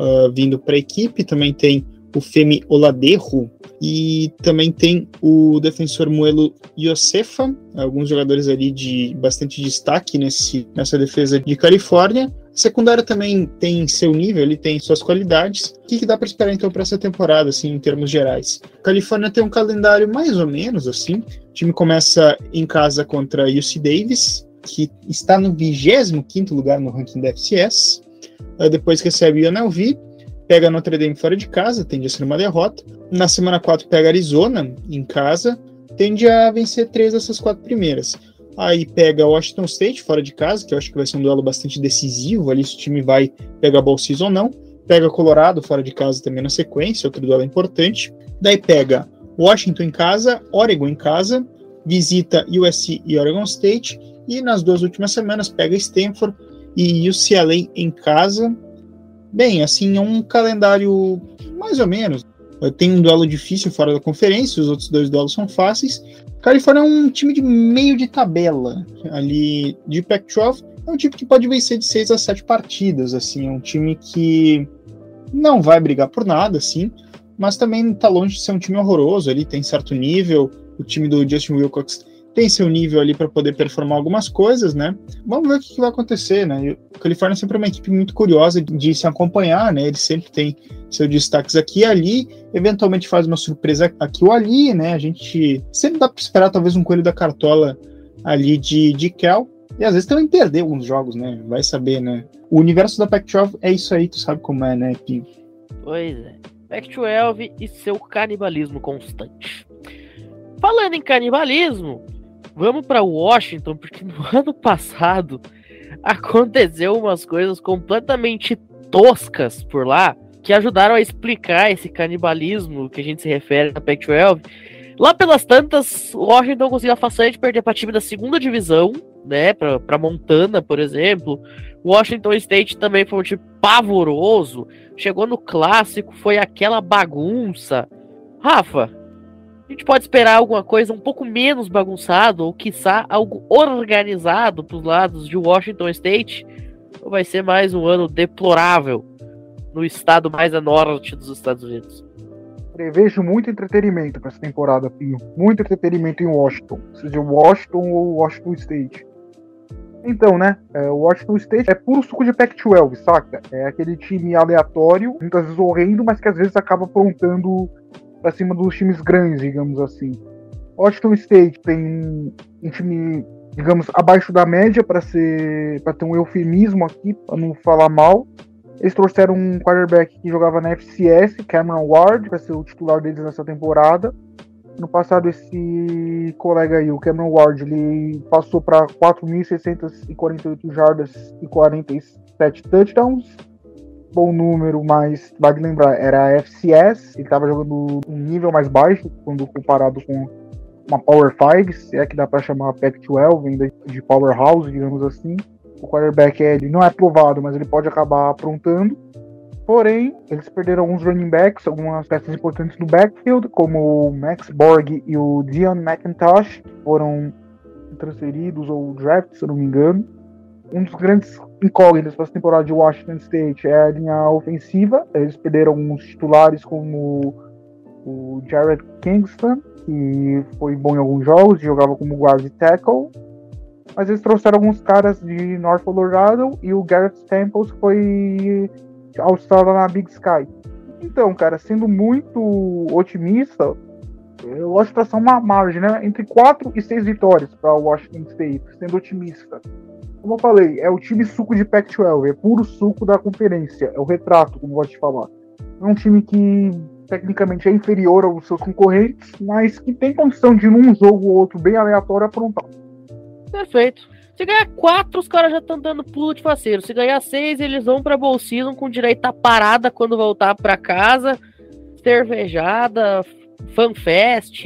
uh, vindo para a equipe, também tem o Femi Oladerro e também tem o defensor Moelo Yosefa, alguns jogadores ali de bastante destaque nesse, nessa defesa de Califórnia. A secundária também tem seu nível, ele tem suas qualidades. O que, que dá para esperar então para essa temporada, assim, em termos gerais? A Califórnia tem um calendário mais ou menos assim. O time começa em casa contra UC Davis, que está no 25 lugar no ranking da FCS depois recebe o UNLV, pega Notre Dame fora de casa, tende a ser uma derrota. Na semana 4 pega Arizona em casa, tende a vencer três dessas quatro primeiras. Aí pega Washington State fora de casa, que eu acho que vai ser um duelo bastante decisivo ali se o time vai pegar ball season ou não. Pega Colorado fora de casa também na sequência, outro duelo importante. Daí pega Washington em casa, Oregon em casa, visita USC e Oregon State. E nas duas últimas semanas pega Stanford, e UCLA em casa. Bem, assim, é um calendário mais ou menos. Tem um duelo difícil fora da conferência, os outros dois duelos são fáceis. Califórnia é um time de meio de tabela ali de Pac-12. É um time que pode vencer de 6 a 7 partidas, assim, é um time que não vai brigar por nada, assim, mas também está longe de ser um time horroroso. Ele tem certo nível. O time do Justin Wilcox tem seu nível ali para poder performar algumas coisas, né? Vamos ver o que, vai acontecer, né? O Califórnia é sempre uma equipe muito curiosa de se acompanhar, né? Ele sempre tem seus destaques aqui e ali, eventualmente faz uma surpresa aqui ou ali, né? A gente sempre dá para esperar talvez um coelho da cartola ali de, de Kel, e às vezes também perder alguns jogos, né? Vai saber, né? O universo da Pac-12 é isso aí, tu sabe como é, né, Pinho? Pois é. Pac-12 e seu canibalismo constante. Falando em canibalismo, vamos para Washington, porque no ano passado aconteceu umas coisas completamente toscas por lá que ajudaram a explicar esse canibalismo que a gente se refere na Pac-12. Lá pelas tantas, Washington conseguiu a façanha de perder para time da segunda divisão, né, para Montana, por exemplo. Washington State também foi um time pavoroso. Chegou no clássico, foi aquela bagunça. Rafa, a gente pode esperar alguma coisa um pouco menos bagunçado, ou quiçá algo organizado para os lados de Washington State? Ou vai ser mais um ano deplorável no estado mais a norte dos Estados Unidos? Prevejo muito entretenimento para essa temporada, Pinho. Muito entretenimento em Washington. Seja Washington ou Washington State. Então, né? É, o Washington State é puro suco de Pac-12, saca? É aquele time aleatório, muitas vezes horrendo, mas que às vezes acaba aprontando para cima dos times grandes, digamos assim. Washington State tem um time, digamos, abaixo da média para ser, para ter um eufemismo aqui, para não falar mal. Eles trouxeram um quarterback que jogava na FCS, Cameron Ward, para ser o titular deles nessa temporada. No passado, esse colega aí, o Cameron Ward, ele passou para 4.648 jardas e 47 touchdowns bom número, mas vale lembrar, era a FCS, ele estava jogando um nível mais baixo quando comparado com uma Power 5, se é que dá para chamar a Pac-12 ainda de Powerhouse, digamos assim. O quarterback ele não é aprovado, mas ele pode acabar aprontando. Porém, eles perderam alguns running backs, algumas peças importantes do backfield, como o Max Borg e o Dion McIntosh, foram transferidos ou draft, se não me engano. Um dos grandes incógnitas para essa temporada de Washington State é a linha ofensiva. Eles perderam alguns titulares como o Jared Kingston, que foi bom em alguns jogos, jogava como guard tackle. Mas eles trouxeram alguns caras de North Colorado e o Garrett Staples foi all na Big Sky. Então, cara, sendo muito otimista, eu acho que traçar uma margem, né? Entre 4 e 6 vitórias para Washington State, sendo otimista. Como eu falei, é o time suco de Pac-12, é puro suco da conferência, é o retrato, como eu gosto de falar. É um time que tecnicamente é inferior aos seus concorrentes, mas que tem condição de, num jogo ou outro bem aleatório, aprontar. Perfeito. Se ganhar quatro, os caras já estão dando pulo de faceiro. Se ganhar seis, eles vão pra Bowl com direito a parada quando voltar para casa, cervejada, fanfest,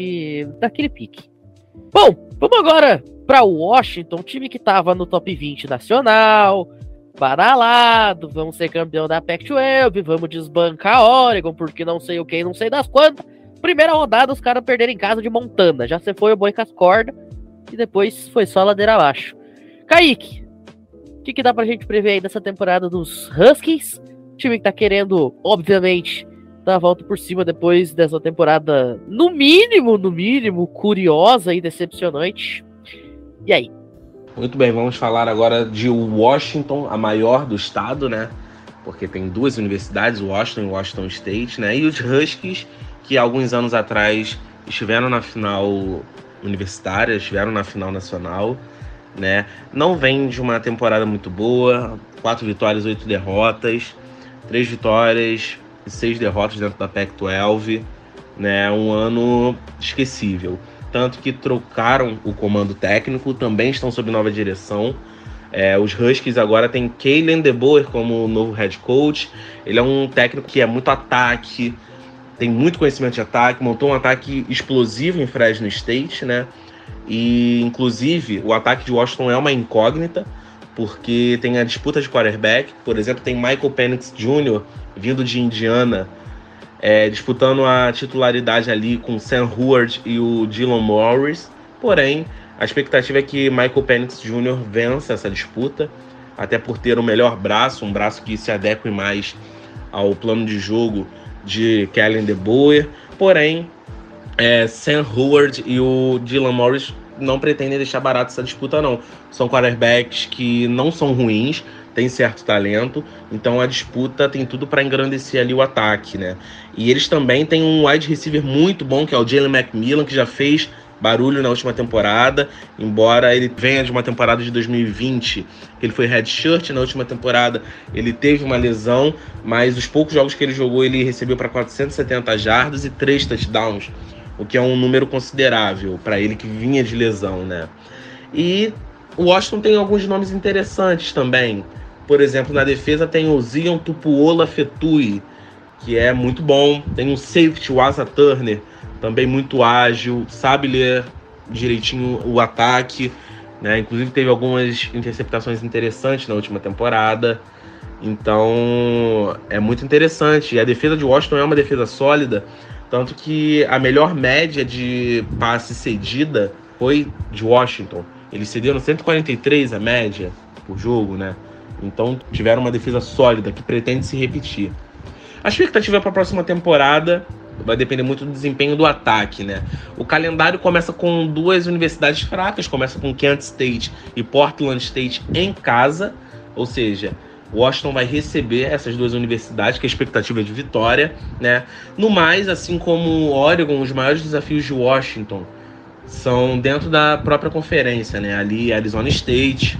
daquele pique. Bom, vamos agora para Washington, time que estava no top 20 nacional, badalado, vamos ser campeão da Pac-12, vamos desbancar a Oregon, porque não sei o que, não sei das quantas. Primeira rodada, os caras perderam em casa de Montana, já se foi o boi com as cordas, e depois foi só ladeira abaixo. Kaique, o que, que dá pra gente prever aí dessa temporada dos Huskies? Time que tá querendo, obviamente, dar a volta por cima depois dessa temporada, no mínimo, no mínimo, curiosa e decepcionante. E aí? Muito bem, vamos falar agora de Washington, a maior do estado, né? Porque tem duas universidades, Washington e Washington State, né? E os Huskies, que alguns anos atrás estiveram na final universitária, estiveram na final nacional, né? Não vem de uma temporada muito boa, quatro vitórias, oito derrotas, três vitórias e seis derrotas dentro da Pac-12, né? Um ano esquecível tanto que trocaram o comando técnico, também estão sob nova direção. É, os Huskies agora tem Kalen DeBoer como novo head coach. Ele é um técnico que é muito ataque, tem muito conhecimento de ataque, montou um ataque explosivo em Fresno State, né? E inclusive o ataque de Washington é uma incógnita, porque tem a disputa de quarterback. Por exemplo, tem Michael Penix Jr. vindo de Indiana é, disputando a titularidade ali com Sam Howard e o Dylan Morris. Porém, a expectativa é que Michael Penix Jr. vença essa disputa, até por ter o melhor braço, um braço que se adeque mais ao plano de jogo de Kellen DeBoer. Porém, é, Sam Howard e o Dylan Morris não pretendem deixar barato essa disputa, não. São quarterbacks que não são ruins, têm certo talento, então a disputa tem tudo para engrandecer ali o ataque, né? E eles também têm um wide receiver muito bom, que é o Jalen McMillan, que já fez barulho na última temporada, embora ele venha de uma temporada de 2020, que ele foi redshirt na última temporada, ele teve uma lesão, mas os poucos jogos que ele jogou, ele recebeu para 470 jardas e 3 touchdowns, o que é um número considerável para ele que vinha de lesão, né? E o Washington tem alguns nomes interessantes também. Por exemplo, na defesa tem o Zion Tupuola Fetui, que é muito bom. Tem um safety, o Asa Turner, também muito ágil, sabe ler direitinho o ataque, né? Inclusive teve algumas interceptações interessantes na última temporada. Então é muito interessante. E a defesa de Washington é uma defesa sólida, tanto que a melhor média de passe cedida foi de Washington. Eles cederam 143 a média por jogo, né? Então tiveram uma defesa sólida que pretende se repetir. A expectativa para a próxima temporada vai depender muito do desempenho do ataque, né? O calendário começa com duas universidades fracas, começa com Kent State e Portland State em casa, ou seja, Washington vai receber essas duas universidades, que a expectativa é de vitória, né? No mais, assim como Oregon, os maiores desafios de Washington são dentro da própria conferência, né? Ali Arizona State,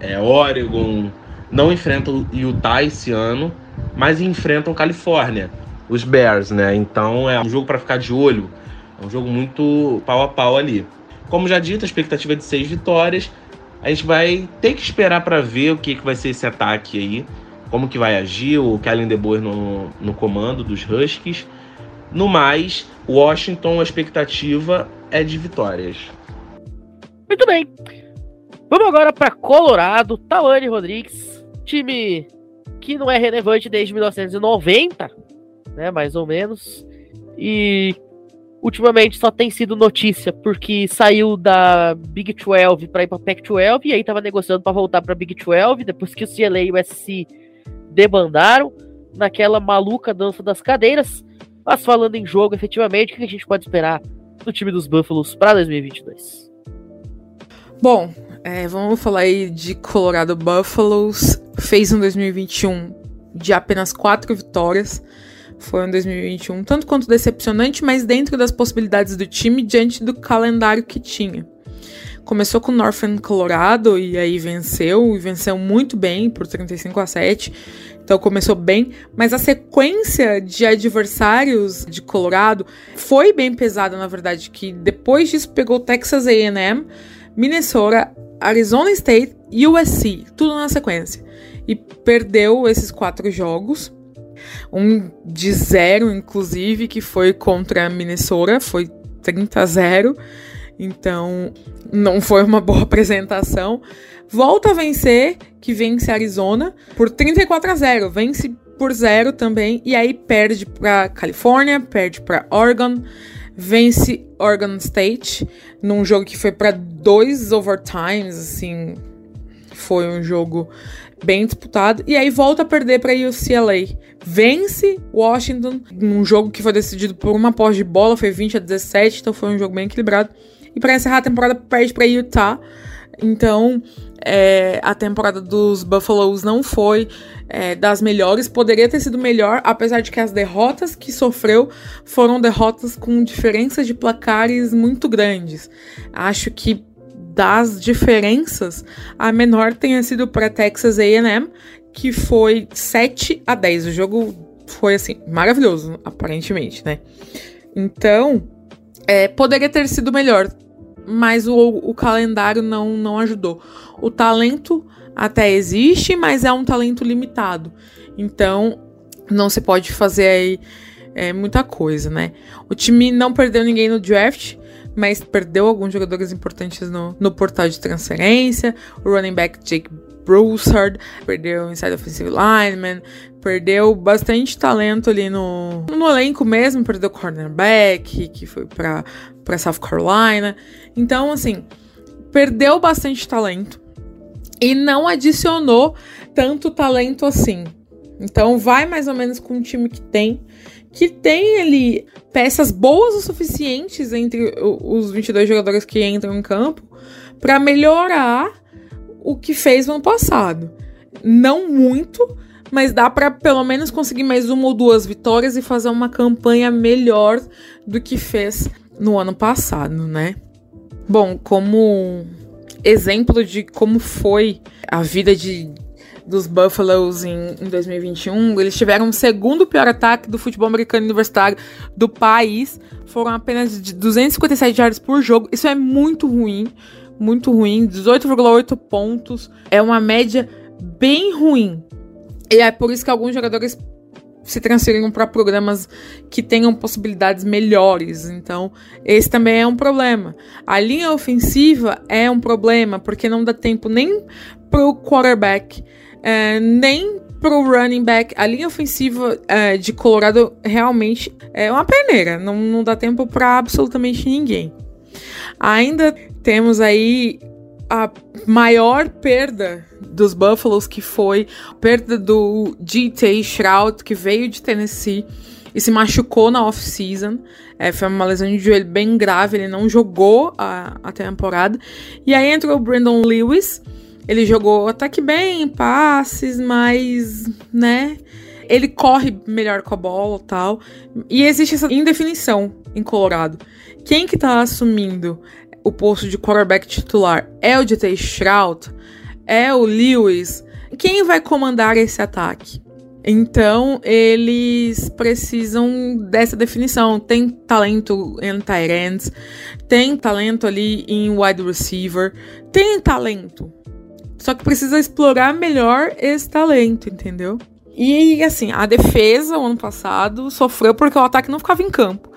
é, Oregon não enfrenta o Utah esse ano, mas enfrentam Califórnia os Bears, né? Então é um jogo para ficar de olho. É um jogo muito pau a pau ali. Como já dito, a expectativa é de seis vitórias. A gente vai ter que esperar para ver o que, que vai ser esse ataque aí. Como que vai agir o Kellen DeBoer no, no comando dos Huskies. No mais, Washington, a expectativa é de vitórias. Muito bem. Vamos agora para Colorado. Tawane Rodrigues, time que não é relevante desde 1990, né? Mais ou menos. E ultimamente só tem sido notícia porque saiu da Big 12 para ir para Pac 12 e aí tava negociando para voltar para Big 12 depois que o CLA e o SC debandaram naquela maluca dança das cadeiras. Mas falando em jogo, efetivamente, o que a gente pode esperar do time dos Buffaloes para 2022? Bom, é, vamos falar aí de Colorado Buffaloes. Fez um 2021 de apenas quatro vitórias foi um 2021 tanto quanto decepcionante, mas dentro das possibilidades do time diante do calendário que tinha. Começou com Northern Colorado e aí venceu, e venceu muito bem por 35 a 7. Então começou bem, mas a sequência de adversários de Colorado foi bem pesada, na verdade, que depois disso pegou Texas A&M, Minnesota, Arizona State e USC, tudo na sequência. E perdeu esses quatro jogos um de zero, inclusive, que foi contra a Minnesota, foi 30 a 0. Então, não foi uma boa apresentação. Volta a vencer, que vence Arizona por 34 a 0. Vence por zero também e aí perde para Califórnia, perde para Oregon, vence Oregon State num jogo que foi para dois overtimes, assim, foi um jogo bem disputado. E aí volta a perder para UCLA. Vence Washington num jogo que foi decidido por uma posse de bola, foi 20 a 17, então foi um jogo bem equilibrado. E para encerrar a temporada perde para Utah. Então, é, a temporada dos Buffaloes não foi é, das melhores, poderia ter sido melhor, apesar de que as derrotas que sofreu foram derrotas com diferenças de placares muito grandes. Acho que das diferenças, a menor tenha sido para Texas A&M, que foi 7 a 10. O jogo foi assim, maravilhoso, aparentemente, né? Então, é, poderia ter sido melhor, mas o, o calendário não, não ajudou. O talento até existe, mas é um talento limitado. Então, não se pode fazer aí é, muita coisa, né? O time não perdeu ninguém no draft, mas perdeu alguns jogadores importantes no, no portal de transferência. O running back Jake Broussard, perdeu o inside offensive lineman, perdeu bastante talento ali no, no elenco mesmo, perdeu cornerback, que foi para South Carolina. Então, assim, perdeu bastante talento e não adicionou tanto talento assim. Então vai mais ou menos com o time que tem, que tem ali peças boas o suficientes entre os 22 jogadores que entram em campo para melhorar o que fez no ano passado. Não muito, mas dá para pelo menos conseguir mais uma ou duas vitórias e fazer uma campanha melhor do que fez no ano passado, né? Bom, como exemplo de como foi a vida de dos Buffaloes em, em 2021, eles tiveram o segundo pior ataque do futebol americano universitário do país. Foram apenas de 257 yards por jogo. Isso é muito ruim, muito ruim. 18,8 pontos. É uma média bem ruim. E é por isso que alguns jogadores se transferiram para programas que tenham possibilidades melhores. Então, esse também é um problema. A linha ofensiva é um problema, porque não dá tempo nem para o quarterback, é, nem o running back. A linha ofensiva é, de Colorado realmente é uma peneira, não, não dá tempo para absolutamente ninguém. Ainda temos aí a maior perda dos Buffaloes, que foi a perda do G.T. Shroud, que veio de Tennessee e se machucou na off-season. É, foi uma lesão de joelho bem grave, ele não jogou a, a temporada. E aí entrou o Brandon Lewis. Ele jogou até que bem, passes, mas, né? Ele corre melhor com a bola tal. E existe essa indefinição em Colorado. Quem que tá assumindo o posto de quarterback titular é o J.T. Shroud, é o Lewis, quem vai comandar esse ataque? Então, eles precisam dessa definição. Tem talento em tight ends, tem talento ali em wide receiver, tem talento. Só que precisa explorar melhor esse talento, entendeu? E assim, a defesa, o ano passado, sofreu porque o ataque não ficava em campo.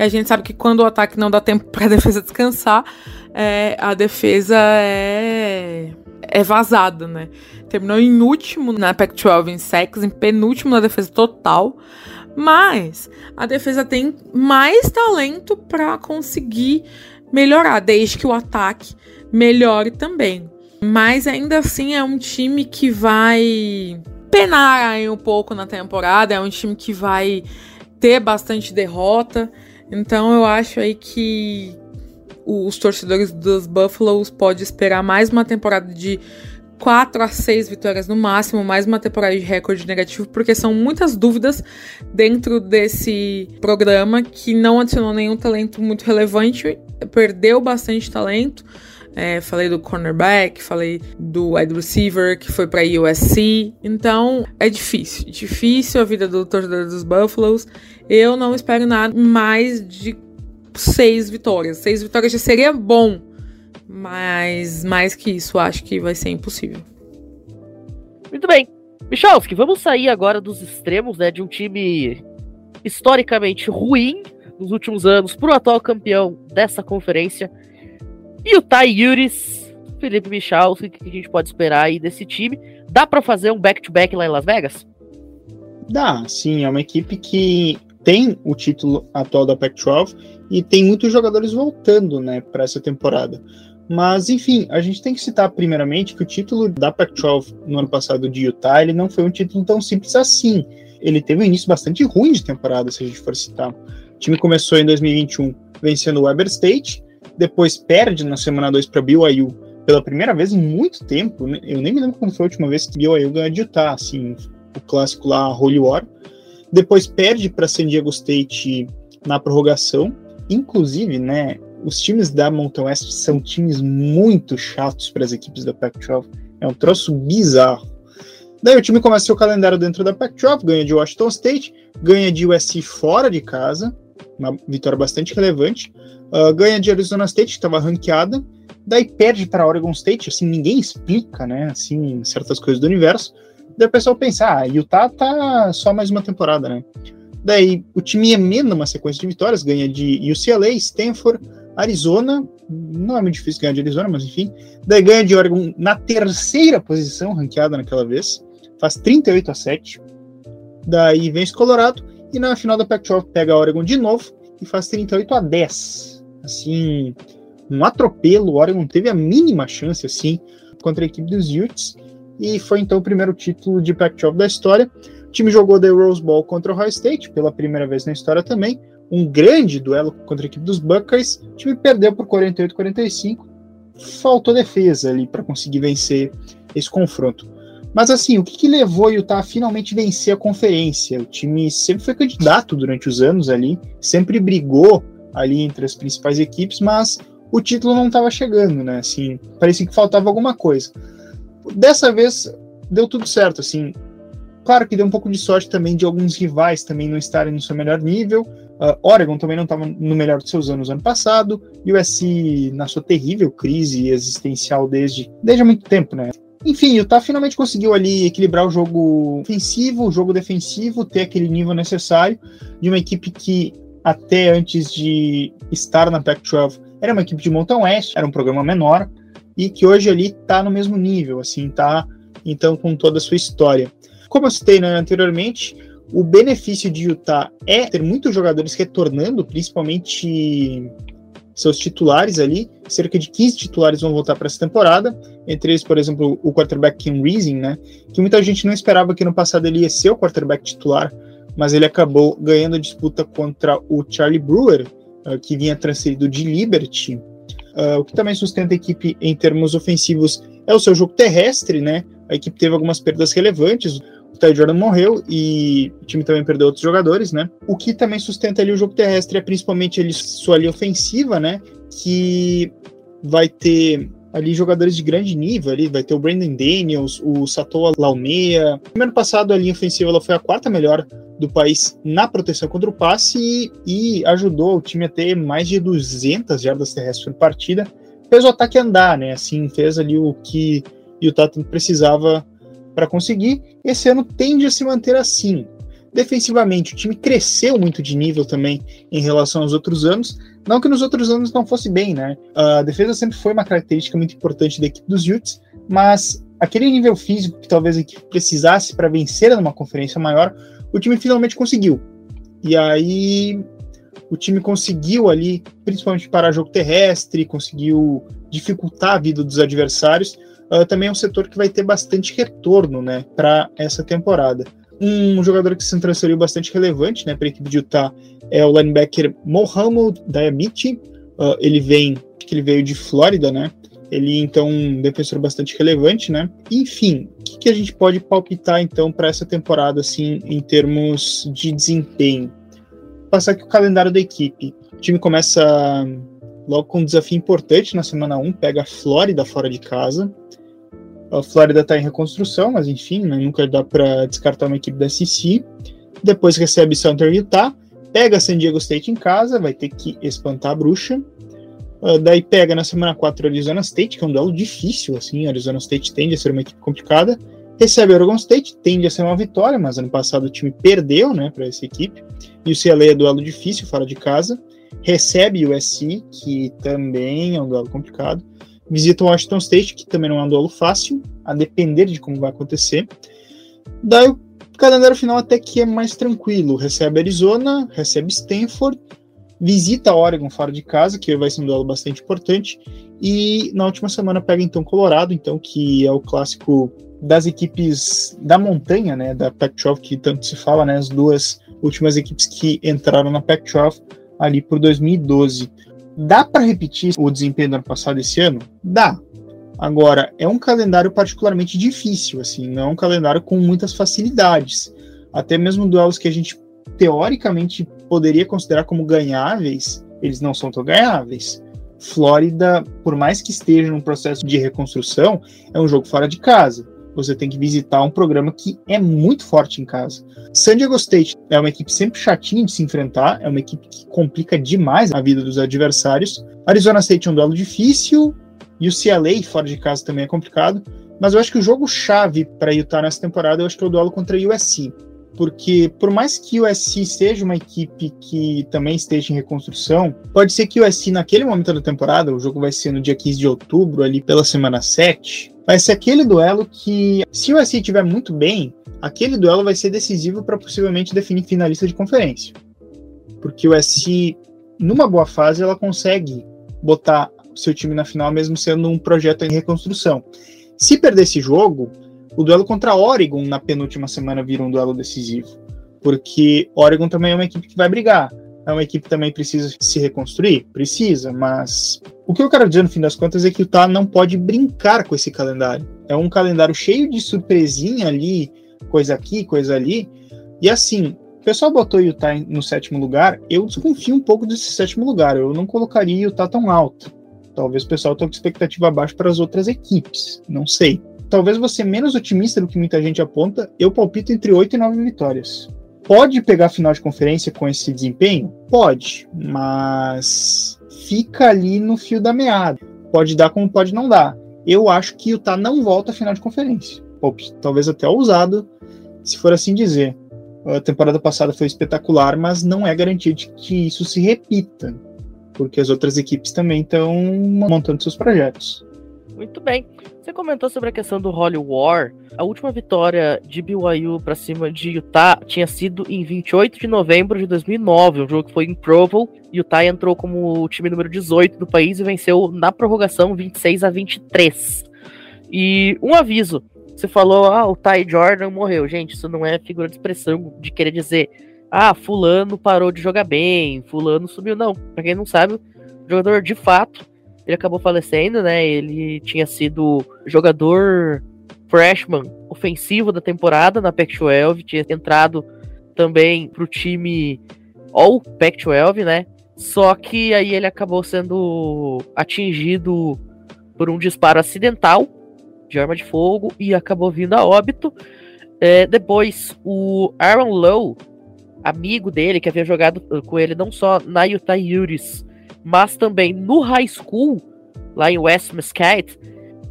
E a gente sabe que quando o ataque não dá tempo para a defesa descansar, é, a defesa é, é vazada, né? Terminou em último na Pac-12 em sacks, em penúltimo na defesa total. Mas a defesa tem mais talento para conseguir melhorar, desde que o ataque melhore também. Mas ainda assim é um time que vai penar aí um pouco na temporada, é um time que vai ter bastante derrota. Então eu acho aí que os torcedores dos Buffaloes podem esperar mais uma temporada de 4 a 6 vitórias no máximo, mais uma temporada de recorde negativo, porque são muitas dúvidas dentro desse programa que não adicionou nenhum talento muito relevante, perdeu bastante talento. É, falei do cornerback, falei do wide receiver que foi para USC. Então é difícil, difícil a vida do torcedor dos Buffaloes. Eu não espero nada mais de seis vitórias. Seis vitórias já seria bom, mas mais que isso acho que vai ser impossível. Muito bem. Michalski, vamos sair agora dos extremos, né, de um time historicamente ruim nos últimos anos para o atual campeão dessa conferência e o Tai Yuris, Felipe Michal, o que a gente pode esperar aí desse time? Dá para fazer um back-to-back -back lá em Las Vegas? Dá, sim. É uma equipe que tem o título atual da Pac-12 e tem muitos jogadores voltando, né, para essa temporada. Mas, enfim, a gente tem que citar primeiramente que o título da Pac-12 no ano passado de Utah, ele não foi um título tão simples assim. Ele teve um início bastante ruim de temporada, se a gente for citar. O time começou em 2021 vencendo o Weber State, depois perde na semana 2 para BYU pela primeira vez em muito tempo. Né? Eu nem me lembro quando foi a última vez que BYU ganhou de Utah, assim, o clássico lá, Holy War. Depois perde para San Diego State na prorrogação. Inclusive, né, os times da Mountain West são times muito chatos para as equipes da Pac-12. É um troço bizarro. Daí o time começa seu calendário dentro da Pac-12, ganha de Washington State, ganha de USC fora de casa, uma vitória bastante relevante. Uh, ganha de Arizona State, que estava ranqueada, daí perde para Oregon State, assim, ninguém explica, né, assim, certas coisas do universo. Daí o pessoal pensa, ah, Utah tá só mais uma temporada, né. Daí o time emenda uma sequência de vitórias, ganha de UCLA, Stanford, Arizona, não é muito difícil ganhar de Arizona, mas enfim. Daí ganha de Oregon na terceira posição, ranqueada naquela vez, faz 38 a 7. Daí vence Colorado, e na final da Pac-12 pega a Oregon de novo e faz 38 a 10 assim, um atropelo. O Oregon teve a mínima chance, assim, contra a equipe dos Utes, e foi então o primeiro título de Pac-12 da história. O time jogou The Rose Bowl contra o Ohio State, pela primeira vez na história também. Um grande duelo contra a equipe dos Buckeyes. O time perdeu por 48-45. Faltou defesa ali para conseguir vencer esse confronto. Mas assim, o que, que levou o Utah a finalmente vencer a conferência? O time sempre foi candidato durante os anos ali, sempre brigou ali entre as principais equipes, mas o título não estava chegando, né? Assim, parecia que faltava alguma coisa. Dessa vez deu tudo certo, assim. Claro que deu um pouco de sorte também de alguns rivais também não estarem no seu melhor nível. Uh, Oregon também não estava no melhor dos seus anos ano passado. USC na sua terrível crise existencial desde, desde há muito tempo, né? Enfim, o Utah finalmente conseguiu ali equilibrar o jogo ofensivo, o jogo defensivo, ter aquele nível necessário de uma equipe que até antes de estar na Pac-12 era uma equipe de Mountain West, era um programa menor, e que hoje ali está no mesmo nível, assim, tá então com toda a sua história. Como eu citei né, anteriormente, o benefício de Utah é ter muitos jogadores retornando, principalmente seus titulares ali. Cerca de 15 titulares vão voltar para essa temporada. Entre eles, por exemplo, o quarterback Kim Reason, né? Que muita gente não esperava que no passado ele ia ser o quarterback titular, mas ele acabou ganhando a disputa contra o Charlie Brewer, uh, que vinha transferido de Liberty. Uh, o que também sustenta a equipe em termos ofensivos é o seu jogo terrestre, né? A equipe teve algumas perdas relevantes. Ty Jordan morreu e o time também perdeu outros jogadores, né? O que também sustenta ali o jogo terrestre é principalmente ali sua linha ofensiva, né? Que vai ter ali jogadores de grande nível ali, vai ter o Brandon Daniels, o Satoa Laumea. No ano passado a linha ofensiva ela foi a quarta melhor do país na proteção contra o passe e, e ajudou o time a ter mais de 200 jardas terrestres por partida. Fez o ataque andar, né? Assim, fez ali o que o Utah precisava para conseguir. Esse ano tende a se manter assim. Defensivamente, o time cresceu muito de nível também em relação aos outros anos. Não que nos outros anos não fosse bem, né? A defesa sempre foi uma característica muito importante da equipe dos Utes, mas aquele nível físico que talvez a equipe precisasse para vencer numa conferência maior, o time finalmente conseguiu. E aí o time conseguiu ali, principalmente parar jogo terrestre, conseguiu dificultar a vida dos adversários. Uh, também é um setor que vai ter bastante retorno, né, para essa temporada. Um jogador que se transferiu bastante relevante, né, para a equipe de Utah é o linebacker Mohamed Diamiti. Uh, ele vem, que ele veio de Flórida, né? Ele então um defensor bastante relevante, né? Enfim, o que, que a gente pode palpitar então para essa temporada assim em termos de desempenho? Passar aqui o calendário da equipe. O time começa logo com um desafio importante na semana 1, pega a Flórida fora de casa. A Flórida está em reconstrução, mas enfim, né, nunca dá para descartar uma equipe da SEC. Depois recebe Southern Utah, pega San Diego State em casa, vai ter que espantar a bruxa. Uh, daí pega na semana 4 Arizona State, que é um duelo difícil, assim, Arizona State tende a ser uma equipe complicada. Recebe Oregon State, tende a ser uma vitória, mas ano passado o time perdeu, né, para essa equipe. E o CLA é duelo difícil, fora de casa. Recebe o USC, que também é um duelo complicado. Visita o Washington State, que também não é um duelo fácil, a depender de como vai acontecer. Daí o calendário final até que é mais tranquilo. Recebe Arizona, recebe Stanford, visita Oregon fora de casa, que vai ser um duelo bastante importante, e na última semana pega então Colorado, então que é o clássico das equipes da montanha, né, da Pac-12 que tanto se fala, né, as duas últimas equipes que entraram na Pac-12 ali por 2012. Dá para repetir o desempenho do ano passado esse ano? Dá. Agora, é um calendário particularmente difícil, assim, não é um calendário com muitas facilidades. Até mesmo duelos que a gente teoricamente poderia considerar como ganháveis, eles não são tão ganháveis. Flórida, por mais que esteja num processo de reconstrução, é um jogo fora de casa. Você tem que visitar um programa que é muito forte em casa. San Diego State é uma equipe sempre chatinha de se enfrentar, é uma equipe que complica demais a vida dos adversários. Arizona State é um duelo difícil, e o CLA fora de casa também é complicado. Mas eu acho que o jogo chave para Utah nessa temporada eu acho que é o duelo contra a USC porque por mais que o USC seja uma equipe que também esteja em reconstrução, pode ser que o USC naquele momento da temporada, o jogo vai ser no dia 15 de outubro, ali pela semana 7, vai ser aquele duelo que, se o USC estiver muito bem, aquele duelo vai ser decisivo para possivelmente definir finalista de conferência. Porque o USC, numa boa fase, ela consegue botar seu time na final, mesmo sendo um projeto em reconstrução. Se perder esse jogo, o duelo contra Oregon na penúltima semana vira um duelo decisivo. Porque Oregon também é uma equipe que vai brigar. É uma equipe que também precisa se reconstruir? Precisa, mas o que eu quero dizer no fim das contas é que o Utah não pode brincar com esse calendário. É um calendário cheio de surpresinha ali, coisa aqui, coisa ali. E assim, o pessoal botou o Utah no sétimo lugar, eu desconfio um pouco desse sétimo lugar. Eu não colocaria o Utah tão alto. Talvez o pessoal tenha expectativa abaixo para as outras equipes. Não sei. Talvez você menos otimista do que muita gente aponta, eu palpito entre 8 e 9 vitórias. Pode pegar final de conferência com esse desempenho? Pode, mas fica ali no fio da meada. Pode dar como pode não dar. Eu acho que o Utah não volta à final de conferência. Ops, talvez até ousado, se for assim dizer. A temporada passada foi espetacular, mas não é garantia de que isso se repita, porque as outras equipes também estão montando seus projetos. Muito bem. Você comentou sobre a questão do Holy War. A última vitória de BYU para cima de Utah tinha sido em 28 de novembro de 2009, um jogo que foi em Provo. Utah entrou como o time número 18 do país e venceu na prorrogação 26 a 23. E um aviso: você falou, ah, o Ty Jordan morreu. Gente, isso não é figura de expressão de querer dizer, ah, fulano parou de jogar bem, fulano subiu. Não, pra quem não sabe, o jogador de fato ele acabou falecendo, né? Ele tinha sido jogador freshman ofensivo da temporada na Pac-12, tinha entrado também pro time All Pac-12, né? Só que aí ele acabou sendo atingido por um disparo acidental de arma de fogo e acabou vindo a óbito. É, depois, o Aaron Lowe, amigo dele, que havia jogado com ele não só na Utah Utes, mas também no high school, lá em West Mesquite,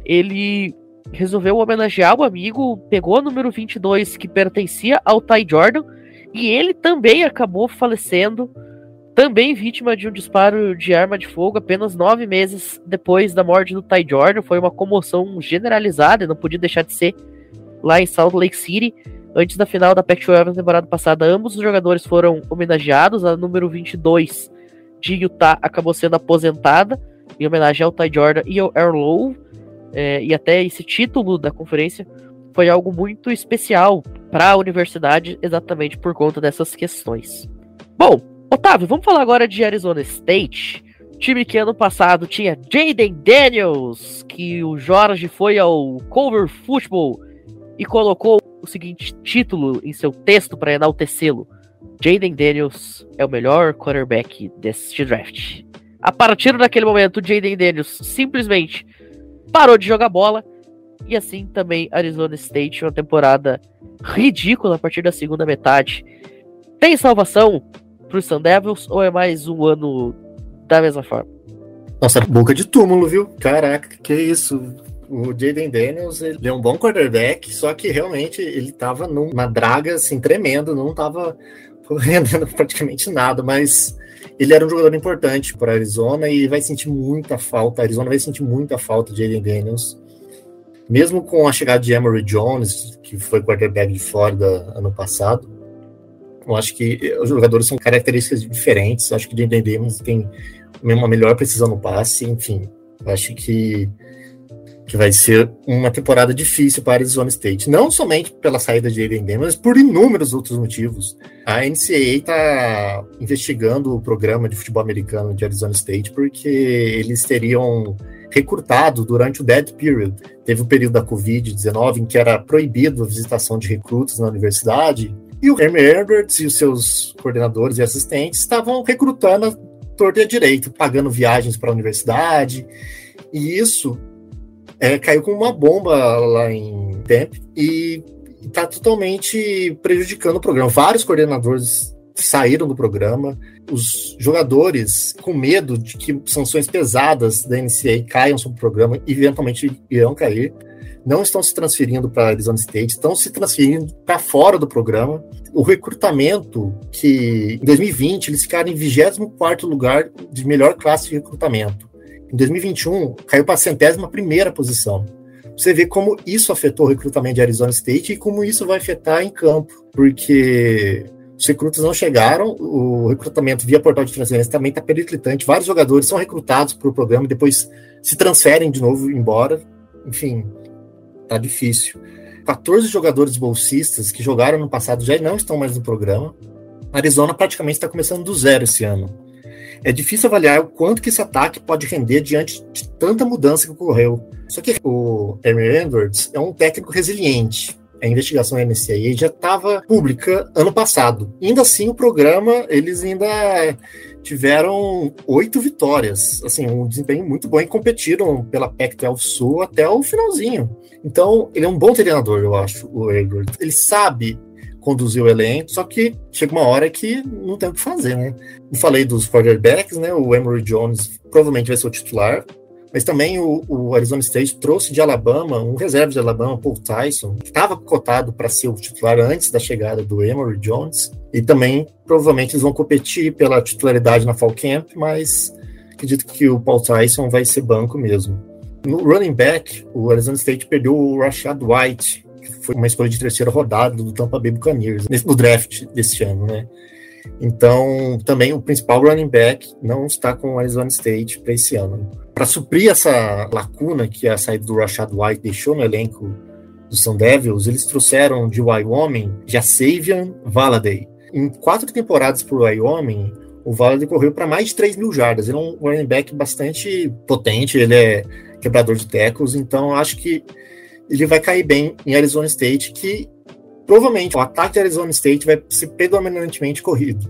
ele resolveu homenagear o amigo, pegou o número 22 que pertencia ao Ty Jordan, e ele também acabou falecendo, também vítima de um disparo de arma de fogo apenas nove meses depois da morte do Ty Jordan. Foi uma comoção generalizada, não podia deixar de ser lá em Salt Lake City. Antes da final da Pac-12 na temporada passada, ambos os jogadores foram homenageados. A número 22 de Utah acabou sendo aposentada em homenagem ao Ty Jordan e ao Lowe. É, e até esse título da conferência foi algo muito especial para a universidade, exatamente por conta dessas questões. Bom, Otávio, vamos falar agora de Arizona State. Time que ano passado tinha Jaden Daniels, que o Jorge foi ao Cover Football e colocou o seguinte título em seu texto para enaltecê-lo. Jaden Daniels é o melhor quarterback deste draft. A partir daquele momento, Jaden Daniels simplesmente parou de jogar bola. E assim também Arizona State, uma temporada ridícula a partir da segunda metade. Tem salvação para os Sun Devils ou é mais um ano da mesma forma? Nossa, boca de túmulo, viu? Caraca, que isso. O Jaden Daniels, ele é um bom quarterback, só que realmente ele tava numa draga assim tremendo, não tava rendendo praticamente nada, mas ele era um jogador importante para Arizona e vai sentir muita falta. A Arizona vai sentir muita falta de Aiden Daniels. Mesmo com a chegada de Emory Jones, que foi quarterback de Florida ano passado, eu acho que os jogadores são características diferentes. Eu acho que o Aiden Daniels tem uma melhor precisão no passe, enfim. Eu acho que que vai ser uma temporada difícil para Arizona State, não somente pela saída de Aiden Daniels, mas por inúmeros outros motivos. A NCAA está investigando o programa de futebol americano de Arizona State porque eles teriam recrutado durante o dead period. Teve o período da Covid-19 em que era proibido a visitação de recrutas na universidade, e o Herm Edwards e os seus coordenadores e assistentes estavam recrutando a torta direito, pagando viagens para a universidade, e isso é, caiu com uma bomba lá em Temp e está totalmente prejudicando o programa. Vários coordenadores saíram do programa, os jogadores, com medo de que sanções pesadas da NCAA caiam sobre o programa, eventualmente irão cair, não estão se transferindo para Arizona State, estão se transferindo para fora do programa. O recrutamento, que em 2020 eles ficaram em 24 lugar de melhor classe de recrutamento. Em 2021, caiu para a centésima primeira posição. Você vê como isso afetou o recrutamento de Arizona State e como isso vai afetar em campo, porque os recrutas não chegaram, o recrutamento via portal de transferência também está periclitante. Vários jogadores são recrutados para o programa e depois se transferem de novo embora. Enfim, tá difícil. 14 jogadores bolsistas que jogaram no passado já não estão mais no programa. A Arizona praticamente está começando do zero esse ano. É difícil avaliar o quanto que esse ataque pode render diante de tanta mudança que ocorreu. Só que o Aaron Edwards é um técnico resiliente. A investigação da NCAA já estava pública ano passado. Ainda assim, o programa, eles ainda tiveram oito vitórias. Assim, um desempenho muito bom e competiram pela Pac-12 Sul até o finalzinho. Então, ele é um bom treinador, eu acho, o Edwards. Ele sabe conduzir o elenco, só que chega uma hora que não tem o que fazer, né? Eu falei dos quarterbacks, né? O Emory Jones provavelmente vai ser o titular, mas também o, o, Arizona State trouxe de Alabama um reserva de Alabama, Paul Tyson, que estava cotado para ser o titular antes da chegada do Emory Jones, e também provavelmente eles vão competir pela titularidade na Fall Camp, mas acredito que o Paul Tyson vai ser banco mesmo. No running back, o Arizona State perdeu o Rashad White, foi uma escolha de terceira rodada do Tampa Bay Buccaneers, no draft desse ano, né? Então, também o principal running back não está com o Arizona State para esse ano. Para suprir essa lacuna que a saída do Rashad White deixou no elenco do Sun Devils, eles trouxeram de Wyoming Jasavian Valaday. Em quatro temporadas por Wyoming, o Valaday correu para mais de 3 mil jardas. Ele é um running back bastante potente, ele é quebrador de tackles, então acho que ele vai cair bem em Arizona State, que provavelmente o ataque de Arizona State vai ser predominantemente corrido.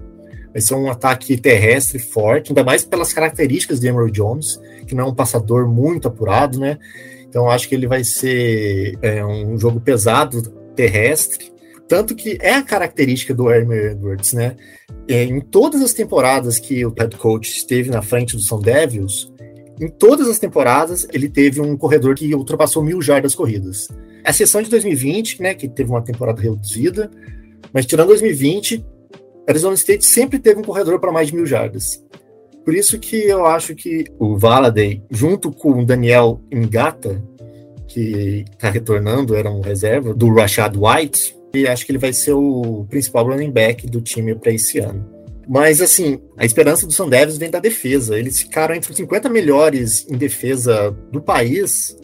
Vai ser um ataque terrestre forte, ainda mais pelas características de Emerald Jones, que não é um passador muito apurado, né? Então acho que ele vai ser é, um jogo pesado terrestre. Tanto que é a característica do Hermer Edwards, né? É, em todas as temporadas que o head coach esteve na frente do São Devils, em todas as temporadas, ele teve um corredor que ultrapassou mil jardas corridas. A exceção de 2020, né, que teve uma temporada reduzida, mas tirando 2020, Arizona State sempre teve um corredor para mais de mil jardas. Por isso que eu acho que o Valaday, junto com o Daniel Ngata, que está retornando, era um reserva, do Rashad White, e acho que ele vai ser o principal running back do time para esse ano. Mas, assim, a esperança do Sanders vem da defesa. Eles ficaram entre os 50 melhores em defesa do país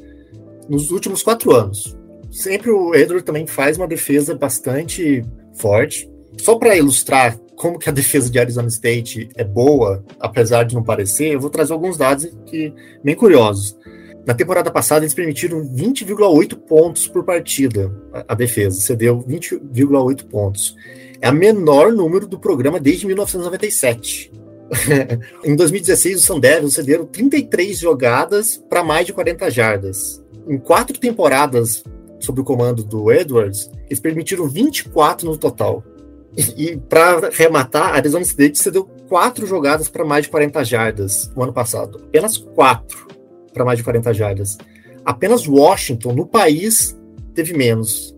nos últimos quatro anos. Sempre o Edward também faz uma defesa bastante forte. Só para ilustrar como que a defesa de Arizona State é boa, apesar de não parecer, eu vou trazer alguns dados que bem curiosos. Na temporada passada, eles permitiram 20,8 pontos por partida, a, a defesa, cedeu 20,8 pontos. É a menor número do programa desde 1997. em 2016, os Sanders cederam 33 jogadas para mais de 40 jardas. Em quatro temporadas sob o comando do Edwards, eles permitiram 24 no total. E, para arrematar, a Arizona State cedeu quatro jogadas para mais de 40 jardas no ano passado. Apenas quatro para mais de 40 jardas. Apenas Washington, no país, teve menos.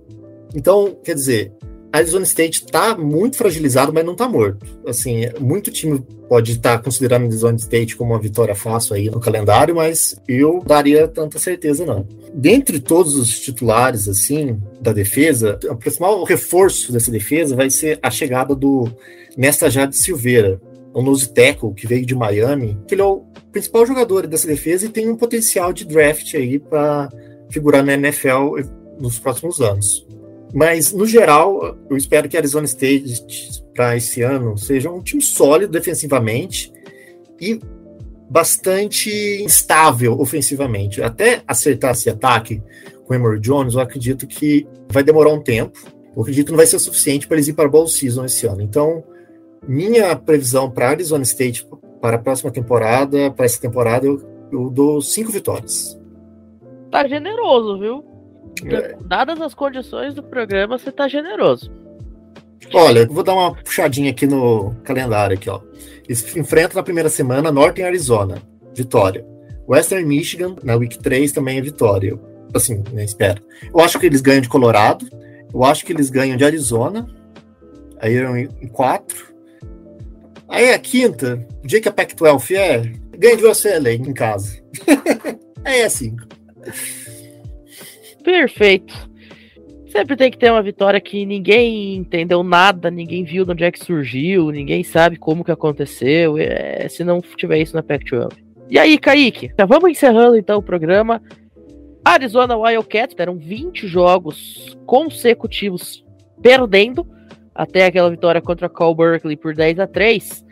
Então, quer dizer, Arizona State está muito fragilizado, mas não está morto. Assim, muito time pode estar tá considerando Arizona State como uma vitória fácil aí no calendário, mas eu daria tanta certeza não. Dentre todos os titulares assim da defesa, o principal reforço dessa defesa vai ser a chegada do Nesta Jade Silveira, um nose tackle que veio de Miami, que ele é o principal jogador dessa defesa e tem um potencial de draft aí para figurar na NFL nos próximos anos. Mas, no geral, eu espero que a Arizona State, para esse ano, seja um time sólido defensivamente e bastante instável ofensivamente. Até acertar esse ataque com o Emory Jones, eu acredito que vai demorar um tempo. Eu acredito que não vai ser suficiente para eles ir para a Bowl Season esse ano. Então, minha previsão para Arizona State para a próxima temporada, para essa temporada, eu, eu dou cinco vitórias. Tá generoso, viu? É. Dadas as condições do programa, você tá generoso. Olha, vou dar uma puxadinha aqui no calendário aqui, ó. Eles enfrentam na primeira semana Northern Arizona, vitória. Western Michigan, na Week 3, também é vitória. Assim, né, espero. Eu acho que eles ganham de Colorado. Eu acho que eles ganham de Arizona. Aí em 4. Aí a quinta, o dia que a Pac-12 é, ganha de UCLA em casa. Aí é 5. Perfeito. Sempre tem que ter uma vitória que ninguém entendeu nada, ninguém viu de onde é que surgiu, ninguém sabe como que aconteceu, é, se não tiver isso na Pac-12. E aí, Kaique, vamos encerrando então o programa. Arizona Wildcats deram 20 jogos consecutivos perdendo até aquela vitória contra Cal Berkeley por 10 a 3.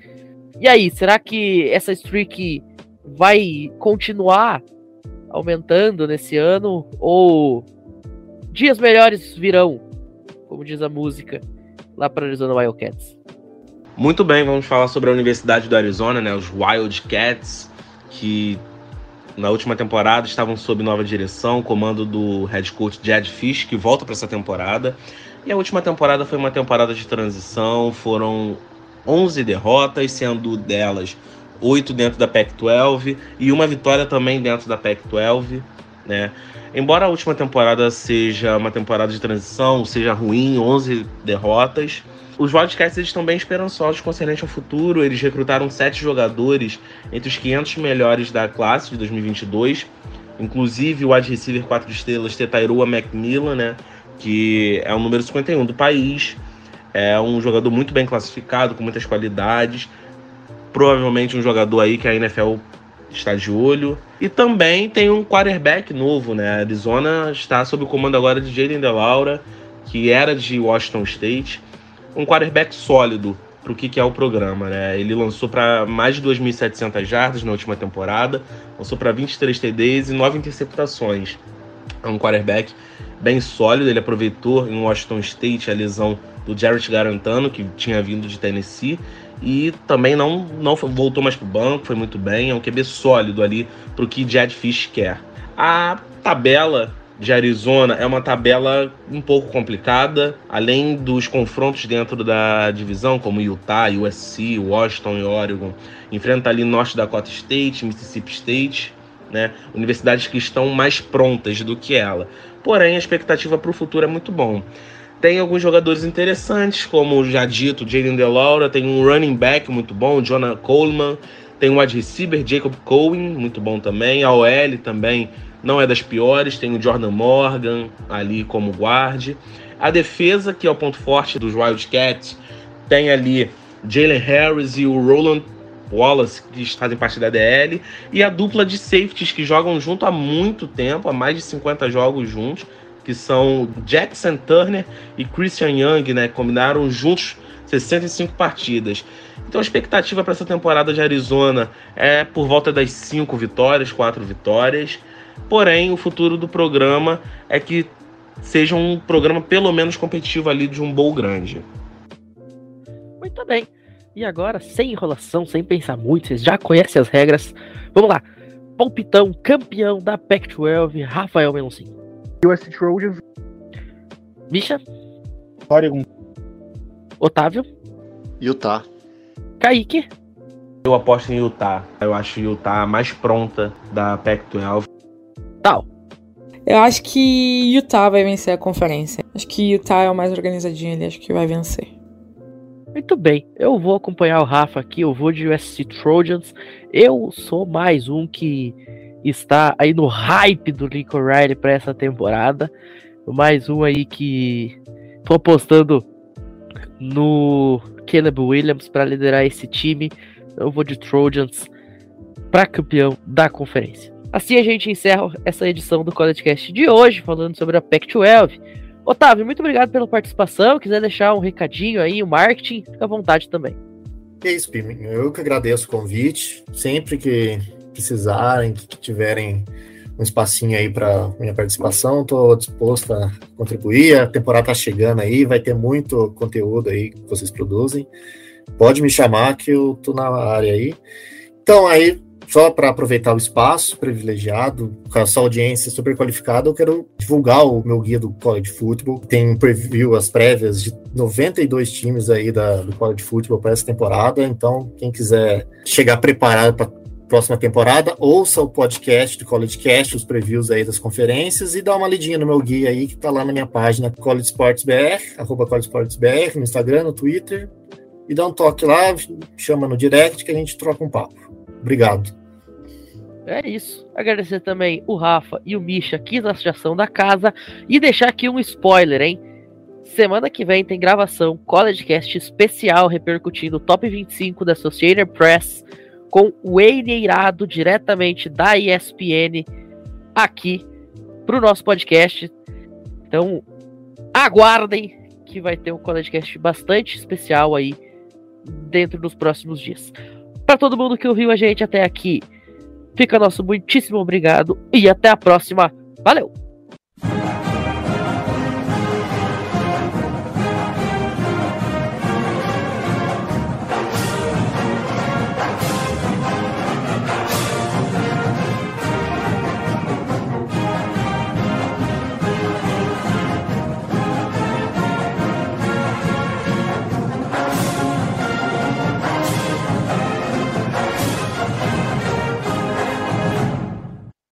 E aí, será que essa streak vai continuar aumentando nesse ano ou dias melhores virão, como diz a música, lá para Arizona Wildcats? Muito bem, vamos falar sobre a Universidade do Arizona, né, os Wildcats, que na última temporada estavam sob nova direção, comando do head coach Jed Fish, que volta para essa temporada. E a última temporada foi uma temporada de transição, foram 11 derrotas, sendo delas 8 dentro da Pac-12 e uma vitória também dentro da Pac-12, né? Embora a última temporada seja uma temporada de transição, seja ruim, 11 derrotas, os Wildcats estão bem esperançosos concernente ao futuro. Eles recrutaram sete jogadores entre os 500 melhores da classe de 2022, inclusive o wide receiver 4 estrelas Tetairua Macmillan, né, que é o número 51 do país. É um jogador muito bem classificado, com muitas qualidades. Provavelmente um jogador aí que a NFL está de olho. E também tem um quarterback novo, né? A Arizona está sob o comando agora de Jaden DeLaura, que era de Washington State um quarterback sólido para o que, que é o programa. Né? Ele lançou para mais de 2.700 jardas na última temporada, lançou para 23 TDs e 9 interceptações. É um quarterback bem sólido, ele aproveitou em Washington State a lesão do Jarrett Garantano, que tinha vindo de Tennessee, e também não, não voltou mais para o banco, foi muito bem, é um QB sólido ali para o que Jed Fish quer. A tabela de Arizona é uma tabela um pouco complicada, além dos confrontos dentro da divisão, como Utah, USC, Washington e Oregon, enfrenta ali Norte Dakota State, Mississippi State, né? Universidades que estão mais prontas do que ela. Porém, a expectativa para o futuro é muito bom. Tem alguns jogadores interessantes, como já dito, Jaden DeLaura, tem um running back muito bom, Jonah Coleman, tem um wide receiver, Jacob Cohen, muito bom também, a OL também não é das piores, tem o Jordan Morgan ali como guarde. A defesa, que é o ponto forte dos Wildcats, tem ali Jalen Harris e o Roland Wallace, que fazem parte da DL, e a dupla de safeties que jogam junto há muito tempo, há mais de 50 jogos juntos, que são Jackson Turner e Christian Young, né? Combinaram juntos 65 partidas. Então a expectativa para essa temporada de Arizona é por volta das 5 vitórias, 4 vitórias. Porém, o futuro do programa é que seja um programa pelo menos competitivo ali de um bowl grande. Muito bem. E agora, sem enrolação, sem pensar muito, vocês já conhecem as regras. Vamos lá. Palpitão, campeão da Pac-12, Rafael Meloncin. US Trojans. Misha. Oregon. Otávio. Utah. Kaique. Eu aposto em Utah. Eu acho Utah mais pronta da Pac-12 tal? Eu acho que Utah vai vencer a conferência. Acho que Utah é o mais organizadinho ali, acho que vai vencer. Muito bem, eu vou acompanhar o Rafa aqui, eu vou de USC Trojans. Eu sou mais um que está aí no hype do Lincoln Riley para essa temporada. Mais um aí que tô apostando no Caleb Williams para liderar esse time. Eu vou de Trojans para campeão da conferência. Assim a gente encerra essa edição do College Cast de hoje, falando sobre a Pac-12. Otávio, muito obrigado pela participação. Quiser deixar um recadinho aí, o um marketing, fica à vontade também. É isso, Piminho. Eu que agradeço o convite. Sempre que precisarem, que tiverem um espacinho aí para minha participação, estou disposto a contribuir. A temporada está chegando aí, vai ter muito conteúdo aí que vocês produzem. Pode me chamar que eu estou na área aí. Então, aí, só para aproveitar o espaço privilegiado, com essa audiência super qualificada, eu quero divulgar o meu guia do College Football. Tem um preview, as prévias de 92 times aí da, do College Football para essa temporada. Então, quem quiser chegar preparado para próxima temporada, ouça o podcast do College Cast, os previews aí das conferências e dá uma lidinha no meu guia aí que tá lá na minha página College Sports BR, arroba College Sports BR, no Instagram, no Twitter, e dá um toque lá, chama no direct que a gente troca um papo. Obrigado. É isso. Agradecer também o Rafa e o Misha aqui na associação da casa e deixar aqui um spoiler, hein? Semana que vem tem gravação CollegeCast especial repercutindo o Top 25 da Associated Press com o Eneirado diretamente da ESPN aqui pro nosso podcast. Então, aguardem que vai ter um podcast bastante especial aí dentro dos próximos dias. Para todo mundo que ouviu a gente até aqui, fica nosso muitíssimo obrigado e até a próxima. Valeu!